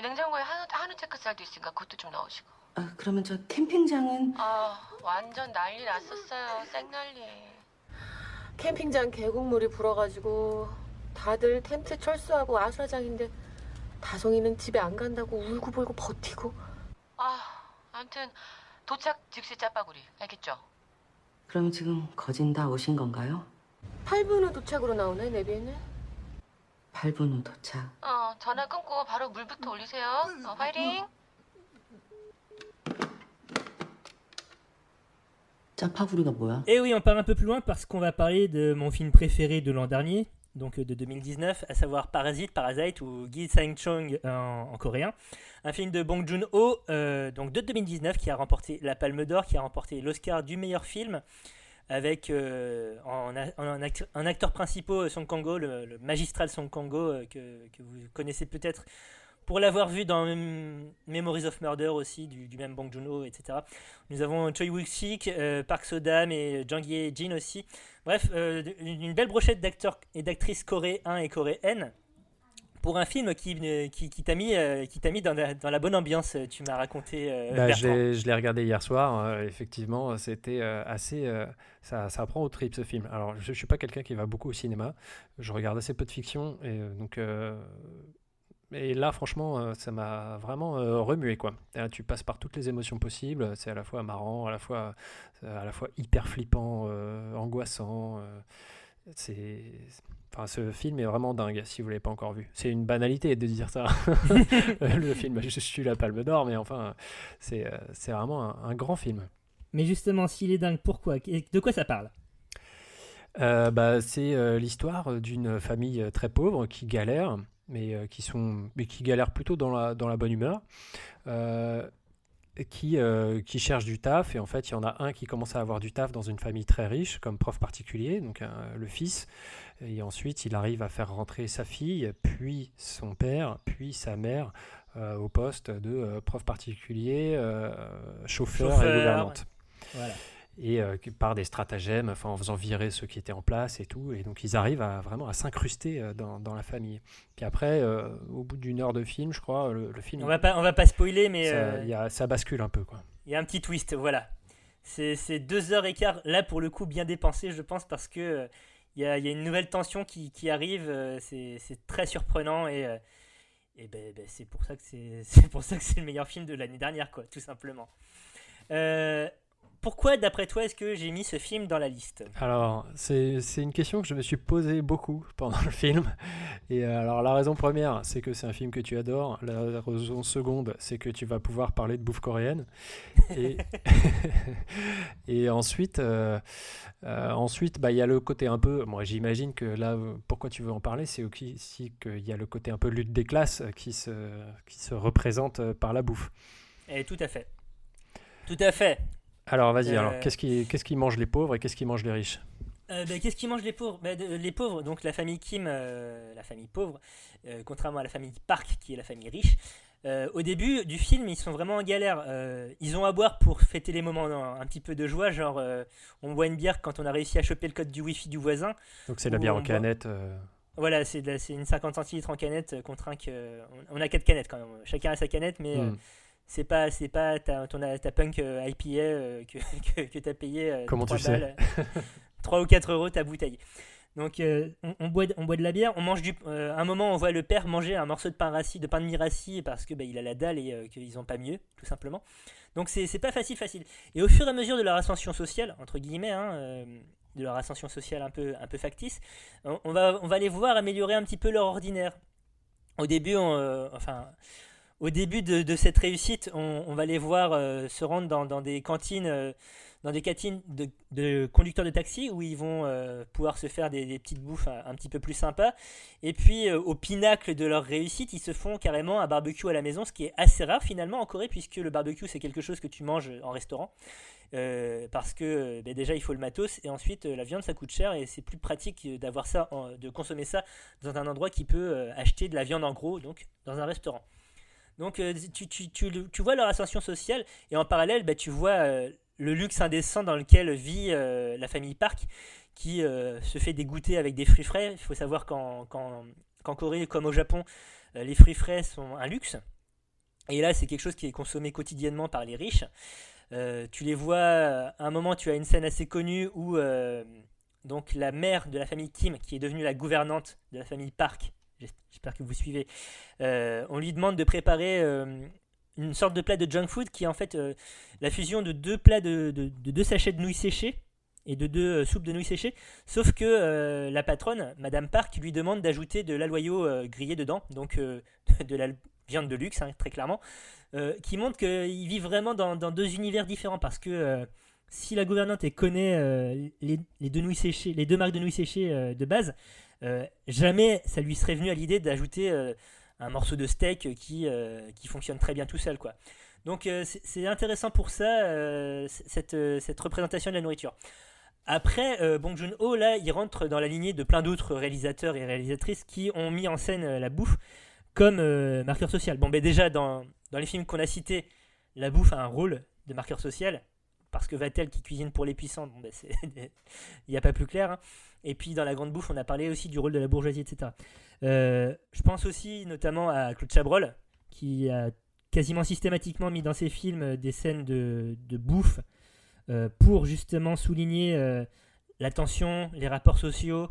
냉장고에 한우, 한우 체크살도 있으니까 그것도 좀 넣으시고. 아, 그러면 저 캠핑장은 아, 완전 난리 났었어요. 생난리. 캠핑장 계곡물이 불어가지고 다들 텐트 철수하고 아수라장인데 다송이는 집에 안 간다고 울고불고 버티고. 아, 아무튼 도착 즉시 짜파구리. 알겠죠? 그럼 지금 거진 다 오신 건가요? 8분 후 도착으로 나오네, 내비에는. 8분 후 도착. 어, 전화 끊고 바로 물부터 올리세요. 어, 파이팅! 짜파구리가 뭐야? Et oui, on part un peu plus loin parce qu'on va parler de mon film préféré de l'an dernier, donc euh, de 2019, à savoir Parasite, Parasite ou Gi Sang-chong en, en coréen. Un film de Bong Joon-ho, euh, donc de 2019, qui a remporté la Palme d'Or, qui a remporté l'Oscar du meilleur film, avec euh, en, en acteur principal Song Kang-ho, le, le magistral Song Kang-ho, euh, que, vous connaissez peut-être pour l'avoir vu dans Mem- Memories of Murder aussi, du, même Bong Joon-ho, etc. Nous avons Choi Woo-sik, euh, Park Sodam et Jang Ye-jin aussi. Bref, euh, une belle brochette d'acteurs et d'actrices coréens et coréennes pour un film qui, ne- qui, qui t'a mis, euh, qui t'a mis dans, la, dans la bonne ambiance, tu m'as raconté. euh, Bah, je l'ai- regardé hier soir. euh, effectivement, c'était euh, assez. euh, ça, ça prend au trip ce film. Alors, je, je suis pas quelqu'un qui va beaucoup au cinéma. Je regarde assez peu de fiction et euh, donc. euh, et là, franchement, euh, ça m'a vraiment euh, remué quoi. Là, tu passes par toutes les émotions possibles. C'est à la fois marrant, à la fois, à la fois hyper flippant, euh, angoissant. Euh, c'est, enfin, ce film est vraiment dingue. Si vous l'avez pas encore vu, c'est une banalité de dire ça. le film, je suis la Palme d'Or, mais enfin, c'est, euh, c'est vraiment un, un grand film. Mais justement, s'il est dingue, pourquoi? De quoi ça parle? Euh, bah, c'est euh, l'histoire d'une famille euh, très pauvre qui galère, mais euh, qui sont, mais qui galère plutôt dans la, dans la bonne humeur, euh, qui, euh, qui cherche du taf. Et en fait, il y en a un qui commence à avoir du taf dans une famille très riche, comme prof particulier, donc euh, le fils. Et ensuite, il arrive à faire rentrer sa fille, puis son père, puis sa mère euh, au poste de euh, prof particulier, chauffeur, Chauffeur, et gouvernante Voilà. Et euh, par des stratagèmes, enfin en faisant virer ceux qui étaient en place et tout, et donc ils arrivent à vraiment à s'incruster euh, dans, dans la famille. Puis après, euh, au bout d'une heure de film, je crois, le, le film, On va pas, on va pas spoiler, mais ça, il y a- ça bascule un peu quoi. Il y a un petit twist, voilà. C'est c'est deux heures et quart, là pour le coup bien dépensé, je pense, parce que il y, y a une nouvelle tension qui, qui arrive. c'est c'est très surprenant et, et ben, ben, c'est pour ça que c'est c'est pour ça que c'est le meilleur film de l'année dernière, quoi, tout simplement. Euh, pourquoi, d'après toi, est-ce que j'ai mis ce film dans la liste? Alors, c'est une question que je me suis posée beaucoup pendant le film. Et euh, alors, la raison première, c'est que c'est un film que tu adores. La raison seconde, c'est que tu vas pouvoir parler de bouffe coréenne. Et, et ensuite, euh, euh, ensuite, bah, il y a le côté un peu. Moi, j'imagine que là, pourquoi tu veux en parler, c'est aussi qu'il y a le côté un peu lutte des classes qui se, qui se représente euh, par la bouffe. Et tout à fait. Tout à fait. Alors, vas-y, Euh, alors, qu'est-ce qui, qu'est-ce qui mangent les pauvres et qu'est-ce qui mangent les riches Euh, ben, Qu'est-ce qui mangent les pauvres? Ben, de- Les pauvres, donc la famille Kim, euh, la famille pauvre, euh, contrairement à la famille Park qui est la famille riche. euh, au début du film, ils sont vraiment en galère. Euh, ils ont à boire pour fêter les moments un, un petit peu de joie, genre euh, on boit une bière quand on a réussi à choper le code du wifi du voisin. Donc, c'est la Ou bière en canette. euh, Voilà, c'est de la- c'est une 50 centilitres en canette euh, contre un que. On, a quatre canettes quand même. Chacun a sa canette, mais euh, hmm. C'est pas c'est pas ta, ton, ta punk euh, IPA euh, que, que, que t'as payé euh, Comment tu 3 sais balles, 3 ou 4 euros ta bouteille. Donc euh, on, on boit, on boit de la bière, on mange du. euh, à un moment, on voit le père manger un morceau de pain rassis, de pain de parce que bah, il a la dalle et euh, qu'ils ont pas mieux, tout simplement. Donc c'est c'est pas facile, facile. Et au fur et à mesure de leur ascension sociale, entre guillemets, hein, de leur ascension sociale un peu, un peu factice, on, on va, on va les voir améliorer un petit peu leur ordinaire. Au début, on, enfin, au début de, cette réussite, on, va les voir euh, se rendre dans, des cantines, euh, dans des cantines de, de conducteurs de taxi où ils vont euh, pouvoir se faire des, petites bouffes un, petit peu plus sympas. Et puis, euh, au pinacle de leur réussite, ils se font carrément un barbecue à la maison, ce qui est assez rare finalement en Corée, puisque le barbecue c'est quelque chose que tu manges en restaurant. Euh, parce que euh, ben, déjà il faut le matos et ensuite euh, la viande ça coûte cher et c'est plus pratique euh, d'avoir ça, de consommer ça dans un endroit qui peut euh, acheter de la viande en gros, donc dans un restaurant. Donc euh, tu, tu, tu, tu vois leur ascension sociale et en parallèle bah, tu vois euh, le luxe indécent dans lequel vit euh, la famille Park qui se fait dégoûter avec des fruits frais. Il faut savoir qu'en Corée comme au Japon, les fruits frais sont un luxe. Et là, c'est quelque chose qui est consommé quotidiennement par les riches. Tu les vois, à un moment, tu as une scène assez connue où donc la mère de la famille Kim, qui est devenue la gouvernante de la famille Park, j'espère que vous suivez, euh, on lui demande de préparer une sorte de plat de junk food qui est en fait la fusion de deux plats de, de, de deux sachets de nouilles séchées et de deux soupes de nouilles séchées. Sauf que la patronne, Madame Park, lui demande d'ajouter de l'aloyau grillé dedans, donc de la viande de luxe, hein, très clairement, euh, qui montre qu'ils vivent vraiment dans, deux univers différents parce que euh, si la gouvernante connaît euh, les, deux nouilles séchées, les deux marques de nouilles séchées de base, jamais ça lui serait venu à l'idée d'ajouter un morceau de steak qui, qui fonctionne très bien tout seul. Quoi. Donc c'est intéressant pour ça, cette, cette, représentation de la nourriture. Après, Bong Joon-ho, là, il rentre dans la lignée de plein d'autres réalisateurs et réalisatrices qui ont mis en scène la bouffe comme euh, marqueur social. Bon, ben déjà, dans, dans les films qu'on a cités, la bouffe a un rôle de marqueur social, parce que Vatel qui cuisine pour les puissants, bon, ben il n'y a pas plus clair. Hein. Et puis dans la grande bouffe, on a parlé aussi du rôle de la bourgeoisie, etc. Euh, je pense aussi notamment à Claude Chabrol, qui a quasiment systématiquement mis dans ses films des scènes de, de bouffe euh, pour justement souligner la tension, les rapports sociaux,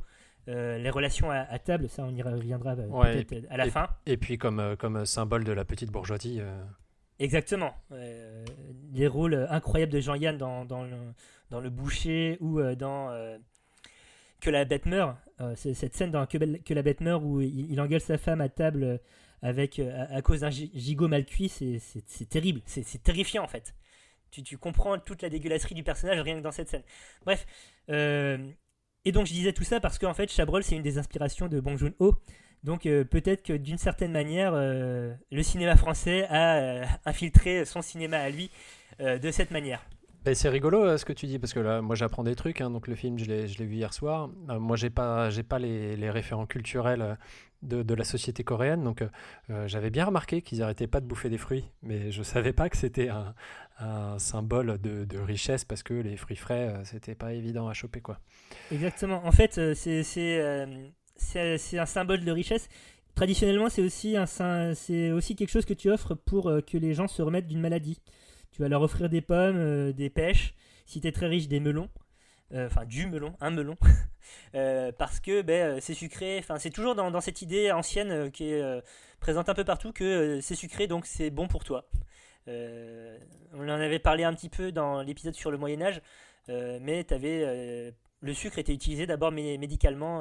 euh, les relations à, table, ça on y reviendra euh, peut-être à la fin. Et puis comme, euh, comme symbole de la petite bourgeoisie. Exactement. les rôles incroyables de Jean-Yann dans, dans, le, boucher ou dans Que la bête meurt. cette scène dans que, la bête meurt où il, engueule sa femme à table avec, à, cause d'un gigot mal cuit, c'est terrible. C'est terrifiant en fait. Tu, tu, comprends toute la dégueulasserie du personnage rien que dans cette scène. Bref, et donc je disais tout ça parce qu'en fait Chabrol c'est une des inspirations de Bong Joon-ho. Donc euh, peut-être que d'une certaine manière euh, le cinéma français a euh, infiltré son cinéma à lui de cette manière. Ben, c'est rigolo ce que tu dis parce que là moi j'apprends des trucs hein. donc le film je l'ai vu hier soir moi j'ai pas j'ai pas les, les, référents culturels de, de, la société coréenne donc j'avais bien remarqué qu'ils arrêtaient pas de bouffer des fruits mais je savais pas que c'était un, un symbole de, de, richesse parce que les fruits frais, c'était pas évident à choper. quoi. Exactement. En fait, c'est c'est un symbole de richesse. Traditionnellement, c'est aussi, un, aussi quelque chose que tu offres pour que les gens se remettent d'une maladie. Tu vas leur offrir des pommes, des pêches, si tu es très riche, des melons. Enfin, du melon, un melon. parce que ben, c'est sucré. Enfin, c'est toujours dans, cette idée ancienne qui est présente un peu partout que c'est sucré, donc c'est bon pour toi. Euh, on en avait parlé un petit peu dans l'épisode sur le Moyen Âge, euh, mais avais, euh, le sucre était utilisé d'abord médicalement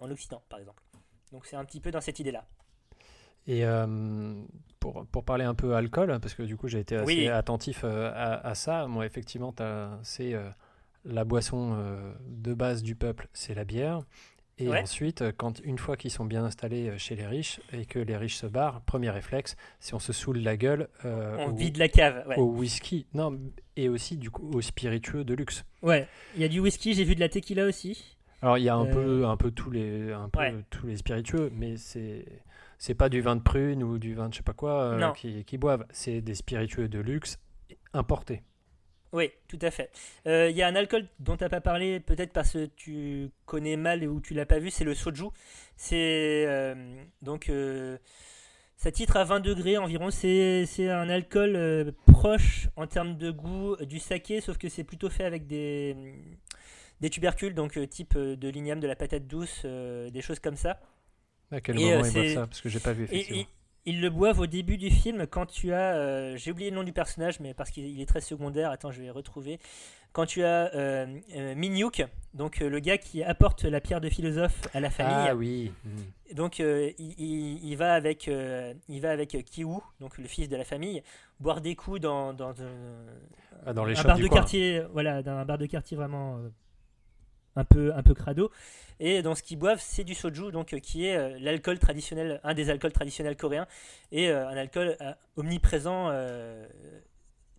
en Occident, par exemple. Donc c'est un petit peu dans cette idée-là. Et pour, pour, parler un peu alcool, parce que du coup j'ai été assez attentif à, ça, moi effectivement c'est la boisson de base du peuple, c'est la bière. Et ensuite, quand, une fois qu'ils sont bien installés euh, chez les riches et que les riches se barrent, premier réflexe, si on se saoule la gueule. Euh, on vide la cave. Au whisky. Non, et aussi du coup au spiritueux de luxe. Ouais, il y a du whisky, j'ai vu de la tequila aussi. Alors il y a un, peu, euh, un peu tous les, un peu tous les spiritueux, mais c'est c'est pas du vin de prune ou du vin de je sais pas quoi qui, qui boivent. C'est des spiritueux de luxe importés. Oui, tout à fait. Il euh, y a un alcool dont tu n'as pas parlé, peut-être parce que tu connais mal ou tu l'as pas vu, c'est le soju. C'est euh, donc euh, ça titre à 20 degrés environ. C'est un alcool proche en termes de goût du saké, sauf que c'est plutôt fait avec des, des tubercules, donc type de l'igname, de la patate douce, des choses comme ça. À quel moment ils ça Parce que j'ai pas vu effectivement ils le boivent au début du film quand tu as. Euh, j'ai oublié le nom du personnage, mais parce qu'il est très secondaire. Attends, je vais retrouver. Quand tu as euh, euh donc euh, le gars qui apporte la pierre de philosophe à la famille. Ah oui. Donc il, il, va avec, il va avec Kiwoo, donc le fils de la famille, boire des coups dans, dans, ah, dans les un bar de quartier. Voilà, dans un bar de quartier vraiment un peu, un peu crado. Et dans ce qu'ils boivent, c'est du soju, donc euh, qui est euh, l'alcool traditionnel, un des alcools traditionnels coréens, et euh, un alcool omniprésent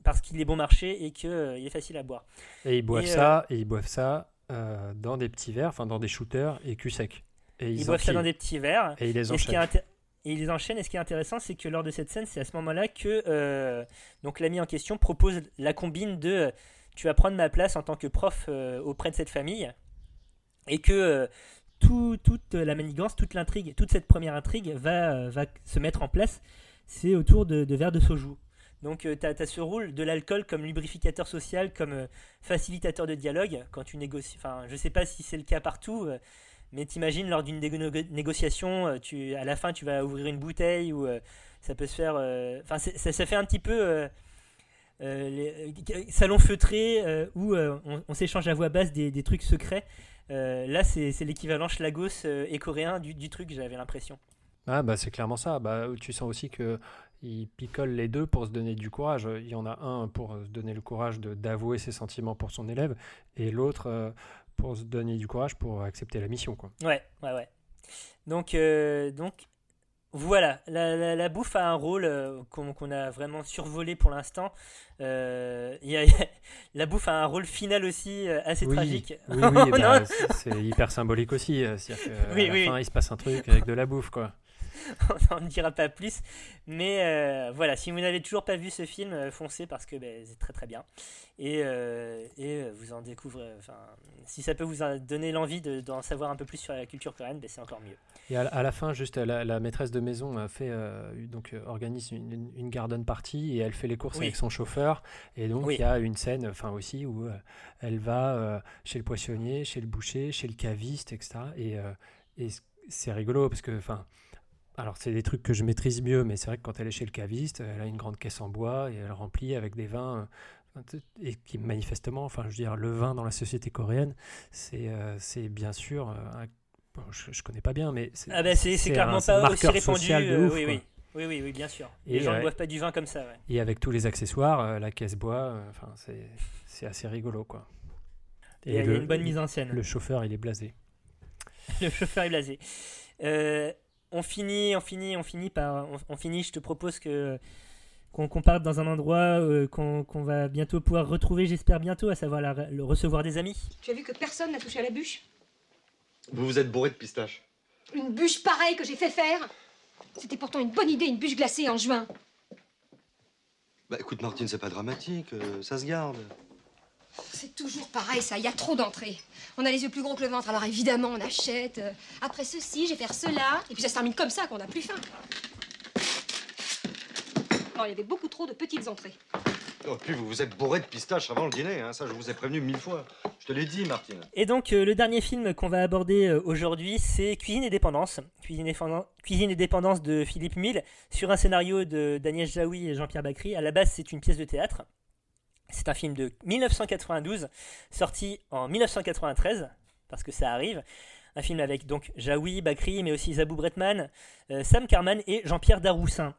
parce qu'il est bon marché et qu'il est facile à boire. Et ils boivent ça, et ils boivent ça dans des petits verres, enfin dans des shooters et cul sec. Et ils, boivent ça dans des petits verres. Et ils les enchaînent. Et ils les enchaînent. Et ce qui est intéressant, c'est que lors de cette scène, c'est à ce moment-là que donc l'ami en question propose la combine de tu vas prendre ma place en tant que prof auprès de cette famille et que euh, toute la manigance, toute l'intrigue, toute cette première intrigue va, euh, va se mettre en place c'est autour de, de verres de soju. Donc tu as, ce rôle de l'alcool comme lubrificateur social, comme euh, facilitateur de dialogue quand tu négocies. Enfin, je sais pas si c'est le cas partout, euh, mais t'imagines lors d'une négo- négociation, euh, à la fin tu vas ouvrir une bouteille ou euh, ça peut se faire. euh, Enfin, ça, fait un petit peu euh, euh, euh, salon feutré euh, où euh, on, s'échange à voix basse des trucs secrets. Euh, là, c'est l'équivalent schlagos euh, et coréen du, du truc, j'avais l'impression. Ah bah c'est clairement ça. Bah, tu sens aussi que ils picolent les deux pour se donner du courage. Il y en a un pour se donner le courage de d'avouer ses sentiments pour son élève et l'autre euh, pour se donner du courage pour accepter la mission. Quoi. Ouais, ouais, ouais. Donc, euh, donc voilà, la, la- la bouffe a un rôle euh, qu'on a vraiment survolé pour l'instant. Euh, il y a- la bouffe a un rôle final aussi euh, assez oui, tragique. Oui, oui, bah, c'est- hyper symbolique aussi. euh, la fin, il se passe un truc avec de la bouffe. quoi. on n'en dira pas plus. Mais euh, voilà, si vous n'avez toujours pas vu ce film, euh, foncez parce que ben, c'est très très bien. Et, euh, et vous en découvrez. Enfin, si ça peut vous donner l'envie de- d'en savoir un peu plus sur la culture coréenne, ben, c'est encore mieux. Et à, la- à la fin, juste la, la maîtresse de maison a fait, euh, donc, organise une, une- une garden party et elle fait les courses Oui. avec son chauffeur. Et donc, il Oui. y a une scène enfin, aussi où elle va chez le poissonnier, chez le boucher, chez le caviste, etc. Et, et c'est rigolo parce que, enfin, alors c'est des trucs que je maîtrise mieux, mais c'est vrai que quand elle est chez le caviste, elle a une grande caisse en bois et elle remplit avec des vins. euh, et qui manifestement, enfin, je veux dire, le vin dans la société coréenne, c'est euh, bien sûr euh, un Bon, je, je connais pas bien, mais c'est Ah ben un- clairement un pas aussi marqueur répandu. social de ouf, oui, oui, oui, oui, oui, bien sûr. Et Les gens ne ouais. boivent pas du vin comme ça. Ouais. Et avec tous les accessoires, euh, la caisse bois, enfin c'est assez rigolo quoi. Il y a- il y a une bonne mise en scène. Le chauffeur, il est blasé. le chauffeur est blasé. On finit, on finit, on finit par, on, on finit. Je te propose que qu'on qu'on parte dans un endroit euh, qu'on qu'on va bientôt pouvoir retrouver, j'espère bientôt, à savoir la- le recevoir des amis. Tu as vu que personne n'a touché à la bûche? Vous vous êtes bourré de pistache. Une bûche pareille que j'ai fait faire? C'était pourtant une bonne idée, une bûche glacée en juin. Bah écoute Martine, c'est pas dramatique, euh, ça se garde. C'est toujours pareil, ça, il y a trop d'entrées. On a les yeux plus gros que le ventre, alors évidemment, on achète. euh, Après ceci, je vais faire cela, et puis ça se termine comme ça, qu'on n'a plus faim. Non, il y avait beaucoup trop de petites entrées. Oh, puis vous vous êtes bourré de pistache avant le dîner, hein, ça je vous ai prévenu mille fois. Je te l'ai dit Martine. Et donc euh, le dernier film qu'on va aborder euh, aujourd'hui, c'est Cuisine et dépendance. Cuisine et, Fendan- Cuisine et dépendance de Philippe Mille sur un scénario de Daniel Jaoui et Jean-Pierre Bacry. À la base, c'est une pièce de théâtre. C'est un film de 1992, sorti en 1993, parce que ça arrive. Un film avec donc Jaoui, Bacry, mais aussi Zabou Bretman, euh, Sam Carman et Jean-Pierre Daroussin.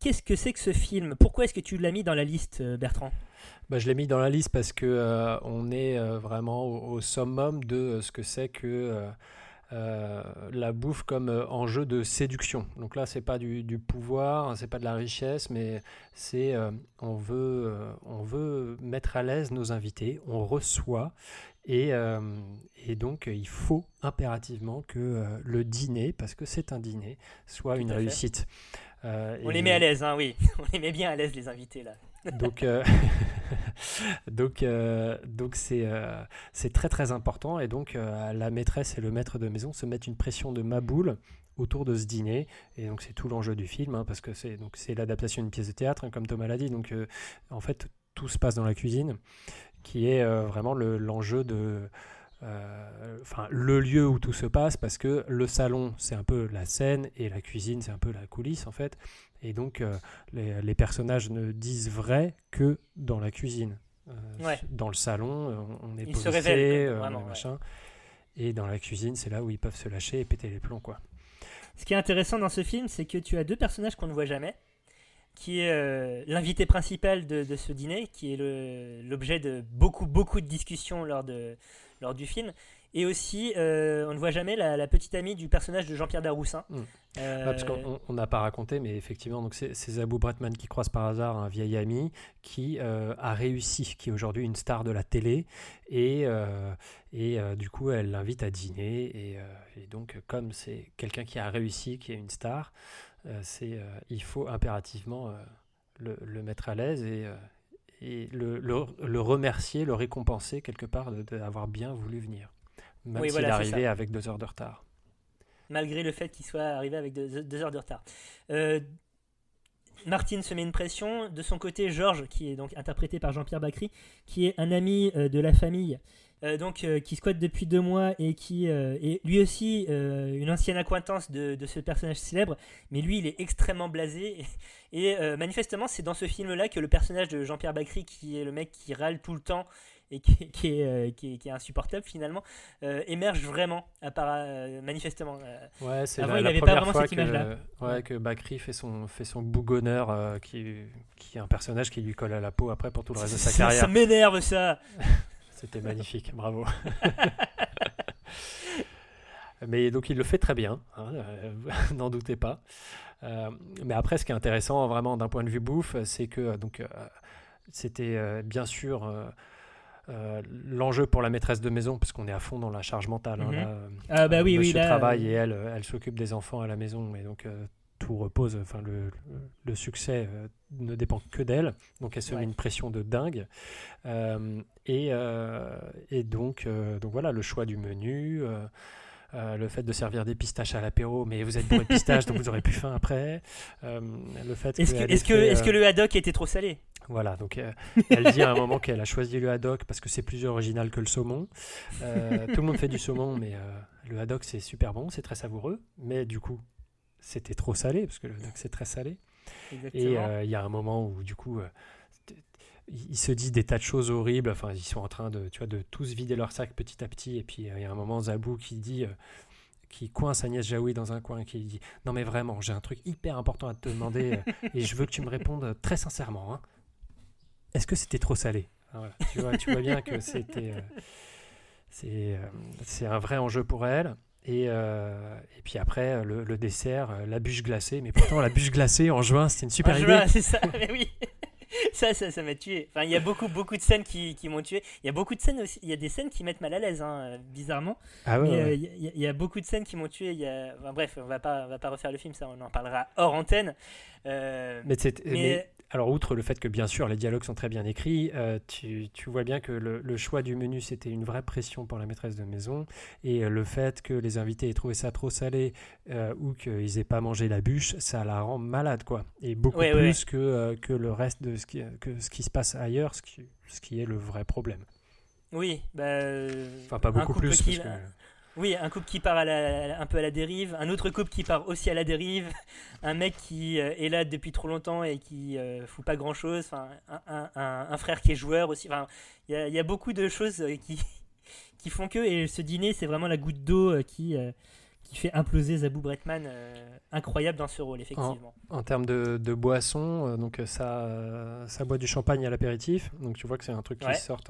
Qu'est-ce que c'est que ce film? Pourquoi est-ce que tu l'as mis dans la liste, euh, Bertrand? Bah, je l'ai mis dans la liste parce que euh, on est vraiment au, summum de ce que c'est que euh, la bouffe comme euh, enjeu de séduction. Donc là, c'est pas du, du pouvoir, c'est pas de la richesse, mais c'est euh, on veut on veut mettre à l'aise nos invités, on reçoit et, et donc il faut impérativement que le dîner, parce que c'est un dîner, soit Tout une réussite. On les met à l'aise, hein, oui. On les met bien à l'aise, les invités, là. Donc, euh, donc, euh, donc c'est euh, c'est très très important. Et donc la maîtresse et le maître de maison se mettent une pression de maboule autour de ce dîner. Et donc c'est tout l'enjeu du film hein, parce que c'est donc c'est l'adaptation d'une pièce de théâtre hein, comme Thomas l'a dit. Donc en fait tout se passe dans la cuisine qui est vraiment le- l'enjeu de enfin le lieu où tout se passe parce que le salon c'est un peu la scène et la cuisine c'est un peu la coulisse en fait et donc euh, les, les personnages ne disent vrai que dans la cuisine Euh, Ouais. dans le salon euh, on, on est Ils se policé, révèlent, quoi, euh, on ouais. machin et dans la cuisine c'est là où ils peuvent se lâcher et péter les plombs quoi Ce qui est intéressant dans ce film, c'est que tu as deux personnages qu'on ne voit jamais, qui est l'invité principal de, de ce dîner, qui est l'objet de beaucoup, beaucoup de discussions lors, de, lors du film, et aussi, euh, on ne voit jamais la, la petite amie du personnage de Jean-Pierre Daroussin. Mm. Euh, Ouais, parce qu'on on n'a pas raconté, mais effectivement, donc c'est Zabou Bretman qui croise par hasard un vieil ami qui euh, a réussi, qui est aujourd'hui une star de la télé, et, euh, et du coup, elle l'invite à dîner, et, et donc, comme c'est quelqu'un qui a réussi, qui est une star, c'est il faut impérativement le, le mettre à l'aise et, et le, le, le remercier, le récompenser quelque part de- d'avoir bien voulu venir, même Oui, s'il voilà, est arrivé ça. avec deux heures de retard. malgré le fait qu'il soit arrivé avec deux, deux heures de retard. Euh, Martine se met une pression. De son côté, Georges, qui est donc interprété par Jean-Pierre Bacry, qui est un ami euh, de la famille, euh, donc euh, qui squatte depuis deux mois et qui est lui aussi une ancienne acquaintance de, de ce personnage célèbre, mais lui il est extrêmement blasé et, et, manifestement c'est dans ce film-là que le personnage de Jean-Pierre Bacry, qui est le mec qui râle tout le temps et qui, qui est, euh, qui, est, qui est insupportable finalement, euh, émerge vraiment, à part, euh, manifestement. Ouais, c'est Avant, la, il la avait pas première vraiment fois cette image-là. que, ouais, que Bakri fait son, fait son bougonneur, euh, qui, qui est un personnage qui lui colle à la peau après pour tout le reste de sa carrière. ça m'énerve ça C'était magnifique, bravo. mais donc il le fait très bien, hein, n'en doutez pas. Mais après, ce qui est intéressant vraiment d'un point de vue bouffe, c'est que donc c'était bien sûr euh, l'enjeu pour la maîtresse de maison, parce qu'on est à fond dans la charge mentale. hein, Mhm. là, euh, Ah bah oui, oui, monsieur là, travaille euh, et elle, euh, elle s'occupe des enfants à la maison, et donc euh, tout repose, enfin le, succès ne dépend que d'elle, donc elle se Ouais. met une pression de dingue. Et, et donc, donc voilà, le choix du menu, euh, le fait de servir des pistaches à l'apéro, mais vous êtes bourré de pistaches, donc vous aurez plus faim après. Euh, le fait Est-ce que, est-ce que, fait, est-ce que euh, le haddock était trop salé? Voilà, donc elle dit à un moment qu'elle a choisi le haddock parce que c'est plus original que le saumon. Tout le monde fait du saumon, mais le haddock c'est super bon, c'est très savoureux, mais du coup c'était trop salé parce que le haddock c'est très salé. Et Exactement. il y a un moment où du coup il se dit des tas de choses horribles. Enfin, ils sont en train de, tu vois, de tous vider leur sac petit à petit. Et puis euh, il y a un moment Zabou qui dit, euh, qui coince Agnès Jaoui dans un coin, qui dit non mais vraiment, j'ai un truc hyper important à te demander euh, et je veux que tu me répondes très sincèrement. hein. Est-ce que c'était trop salé? Voilà. tu, vois, tu vois bien que c'était, euh, c'est, euh, un vrai enjeu pour elle. Et, euh, et puis après, le, le dessert, la bûche glacée. Mais pourtant, la bûche glacée en juin, c'était une super je idée. c'est ça, mais oui. Ça, ça, ça m'a tué. Enfin, il y a beaucoup, beaucoup de scènes qui, qui m'ont tué. Il y a beaucoup de scènes aussi. Il y a des scènes qui mettent mal à l'aise, hein, euh, bizarrement. Ah ouais, Mais, euh, il y a- il y, a beaucoup de scènes qui m'ont tué. Il y a... enfin, bref, on va pas, on va pas refaire le film, ça, on en parlera hors antenne. Euh, Mais, mais- mais- alors, outre le fait que bien sûr les dialogues sont très bien écrits, euh, tu, tu vois bien que le, le choix du menu c'était une vraie pression pour la maîtresse de maison. Et euh, le fait que les invités aient trouvé ça trop salé euh, ou qu'ils aient pas mangé la bûche, ça la rend malade, quoi. Et beaucoup Ouais, ouais, plus Que, euh, que le reste de ce qui, que ce qui se passe ailleurs, ce qui, ce qui est le vrai problème. Oui, bah, Enfin, pas beaucoup plus, qui- parce que- Oui, un couple qui part un peu à la dérive, un autre couple qui part aussi à la dérive, un mec qui euh, est là depuis trop longtemps et qui euh, fout pas grand chose, enfin, un, frère qui est joueur aussi. Enfin, il y a, beaucoup de choses euh, qui, qui font que, et ce dîner, c'est vraiment la goutte d'eau euh, qui, qui fait imploser Zabou Bretman, euh, incroyable dans ce rôle, effectivement. En, en termes de, de boisson, euh, donc euh, ça, euh, ça boit du champagne à l'apéritif. Donc tu vois que c'est un truc qui Ouais. sort.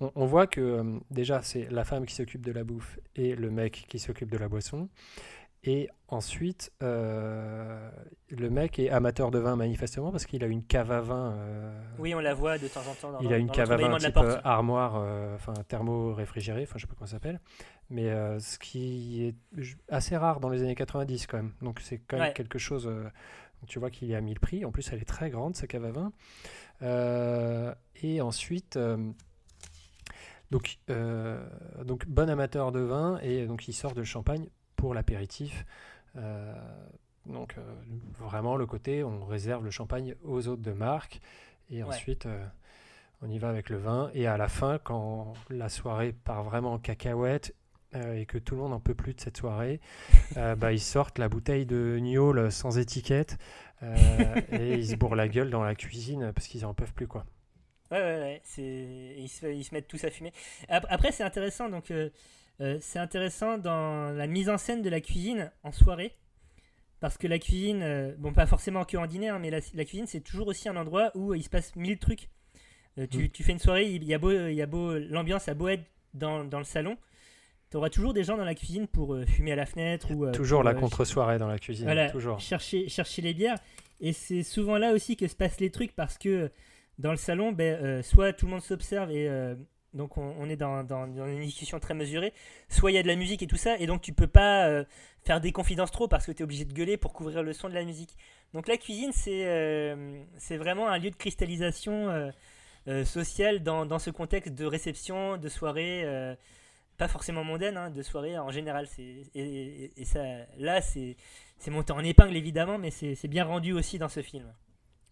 on, on voit que déjà c'est la femme qui s'occupe de la bouffe et le mec qui s'occupe de la boisson. Et ensuite, euh, le mec est amateur de vin manifestement parce qu'il a une cave à vin. euh, Oui, on la voit de temps en temps dans il a une dans cave à vin type euh, armoire, euh, enfin thermo-réfrigéré, enfin je sais pas comment ça s'appelle. Mais ce qui est assez rare dans les années 90 quand même. Donc c'est quand même Ouais. quelque chose. tu vois qu'il y a mis le prix. En plus, elle est très grande, sa cave à vin. Et ensuite, donc, donc bon amateur de vin et donc il sort de champagne pour l'apéritif. Euh, donc euh, vraiment le côté, on réserve le champagne aux autres de marque et ensuite euh, on y va avec le vin. Et à la fin, quand la soirée part vraiment en cacahuète euh, et que tout le monde n'en peut plus de cette soirée, euh, bah, ils sortent la bouteille de Niol sans étiquette euh, et ils se bourrent la gueule dans la cuisine parce qu'ils en peuvent plus quoi. Ouais, ouais, ouais. Ils, se... ils se mettent tous à fumer. Ap- Après, c'est intéressant. Donc, euh, euh, c'est intéressant dans la mise en scène de la cuisine en soirée. Parce que la cuisine, euh, bon, pas forcément que en dîner, hein, mais la, la cuisine, c'est toujours aussi un endroit où il se passe mille trucs. Euh, tu, Mm. tu fais une soirée, il y a beau, il y a beau l'ambiance a beau être dans, dans le salon, tu auras toujours des gens dans la cuisine pour euh, fumer à la fenêtre ou euh, Toujours pour, la euh, contre-soirée dans la cuisine, voilà, toujours. Chercher, chercher les bières. Et c'est souvent là aussi que se passent les trucs parce que dans le salon, ben, euh, soit tout le monde s'observe et euh, donc on, est dans, une discussion très mesurée, soit il y a de la musique et tout ça, et donc tu peux pas euh, faire des confidences trop parce que tu es obligé de gueuler pour couvrir le son de la musique. Donc la cuisine, c'est euh, vraiment un lieu de cristallisation euh, sociale dans, ce contexte de réception, de soirée. pas forcément mondaine, hein, de soirée en général. Et, là, c'est, monté en épingle évidemment, mais c'est bien rendu aussi dans ce film.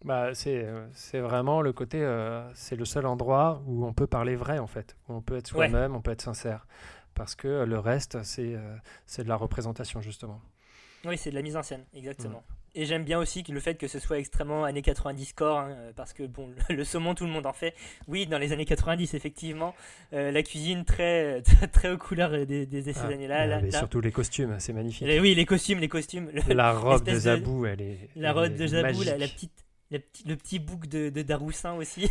Bah, c'est euh, c'est vraiment le côté, euh, c'est le seul endroit où on peut parler vrai en fait, où on peut être Ouais. soi-même, on peut être sincère, parce que euh, le reste c'est euh, c'est de la représentation justement. Oui, c'est de la mise en scène, exactement. Mm. Et j'aime bien aussi le fait que ce soit extrêmement années 90 score, hein, parce que bon, le, saumon, tout le monde en fait. Oui, dans les années 90, effectivement, euh, la cuisine très, très, aux couleurs des, des, de ces Ah, années-là. là, surtout les costumes, c'est magnifique. Et oui, les costumes, les costumes. La robe de Zabou, elle est, La robe de Zabou, la, petite. La petite- le petit bouc de, de Daroussin aussi.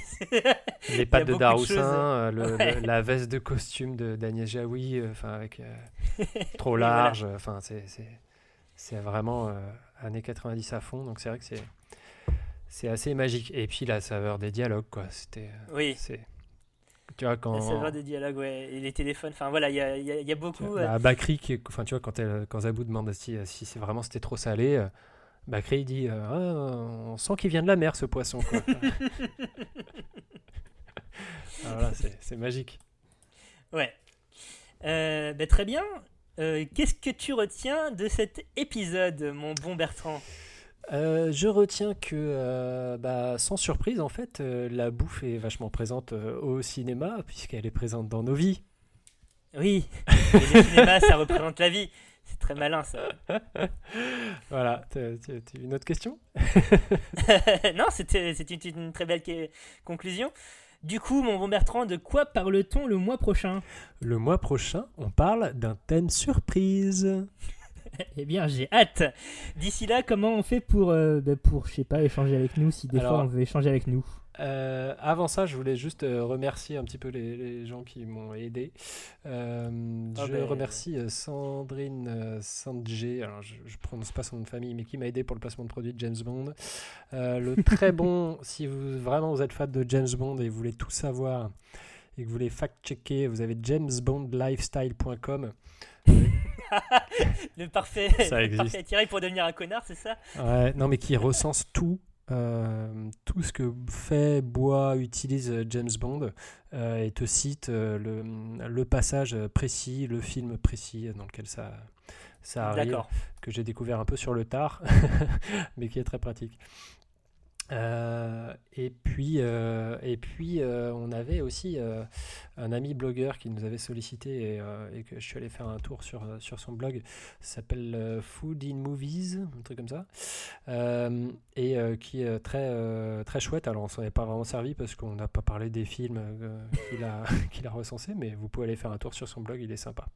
Les pattes de Daroussin, euh, le- le- la veste de costume de d'Agnès Jaoui, euh, enfin avec euh, trop voilà. large, enfin c'est c'est vraiment euh, années 90 à fond, donc c'est vrai que c'est c'est assez magique. Et puis la saveur des dialogues, quoi. C'était Oui. tu vois quand La saveur des dialogues, ouais, et les téléphones. Enfin voilà, il y a, y a- y a beaucoup. euh, bah, Bakri, enfin tu vois quand elle, quand Zabou demande si si c'est vraiment c'était trop salé. Bakri il dit euh, Ah, on sent qu'il vient de la mer ce poisson quoi. Ah, voilà, c'est magique. Ouais. Euh, bah, très bien. Euh, Qu'est-ce que tu retiens de cet épisode, mon bon Bertrand? Euh, je retiens que, euh, bah, sans surprise, en fait, euh, la bouffe est vachement présente au cinéma, puisqu'elle est présente dans nos vies. Oui, et le cinéma, ça représente la vie. C'est très malin, ça. Voilà, t'as- t'as- t'as une autre question? Non, c'était une, une très belle conclusion. Du coup, mon bon Bertrand, de quoi parle-t-on le mois prochain? Le mois prochain, on parle d'un thème surprise. Eh bien, j'ai hâte. D'ici là, comment on fait pour, euh, bah, pour je sais pas, échanger avec nous si des Alors- fois on veut échanger avec nous? Euh, avant ça, je voulais juste euh, remercier un petit peu les, les gens qui m'ont aidé. Euh, Ah je ben, remercie euh, Sandrine euh, Sandgé, alors je, je prononce pas son nom de famille, mais qui m'a aidé pour le placement de produit de James Bond. Euh, le très bon, si vous vraiment vous êtes fan de James Bond et vous voulez tout savoir et que vous voulez fact-checker, vous avez jamesbondlifestyle.com. Le parfait, Ça le existe. parfait tiré pour devenir un connard, c'est ça? Ouais, non, mais qui recense tout, euh, tout ce que fait, boit, utilise euh, James Bond euh, et te cite euh, le, le passage précis, le film précis dans lequel ça, ça arrive, que j'ai découvert un peu sur le tard, mais qui est très pratique. Euh, et puis, euh, et puis euh, on avait aussi un ami blogueur qui nous avait sollicité et, que je suis allé faire un tour sur, sur son blog. Ça s'appelle Food in Movies, un truc comme ça. Et qui est très, très chouette. Alors, on s'en est pas vraiment servi parce qu'on n'a pas parlé des films qu'il a, qu'il a recensés, mais vous pouvez aller faire un tour sur son blog, il est sympa.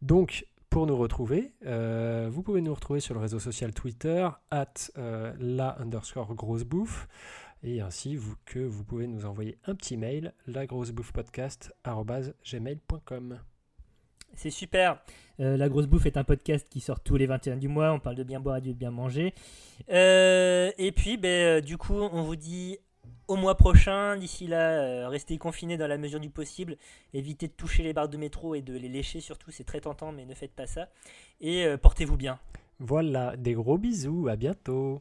Donc, pour nous retrouver, euh, vous pouvez nous retrouver sur le réseau social Twitter, at euh, la underscore grosse bouffe, et ainsi vous, que vous pouvez nous envoyer un petit mail, lagrossebouffepodcast.gmail.com. C'est super. Euh, la grosse bouffe est un podcast qui sort tous les 21 du mois. On parle de bien boire et de bien manger. Et puis, ben, du coup, on vous dit au mois prochain. D'ici là, euh, restez confinés dans la mesure du possible. Évitez de toucher les barres de métro et de les lécher surtout. C'est très tentant, mais ne faites pas ça. Et euh, portez-vous bien. Voilà, des gros bisous, à bientôt.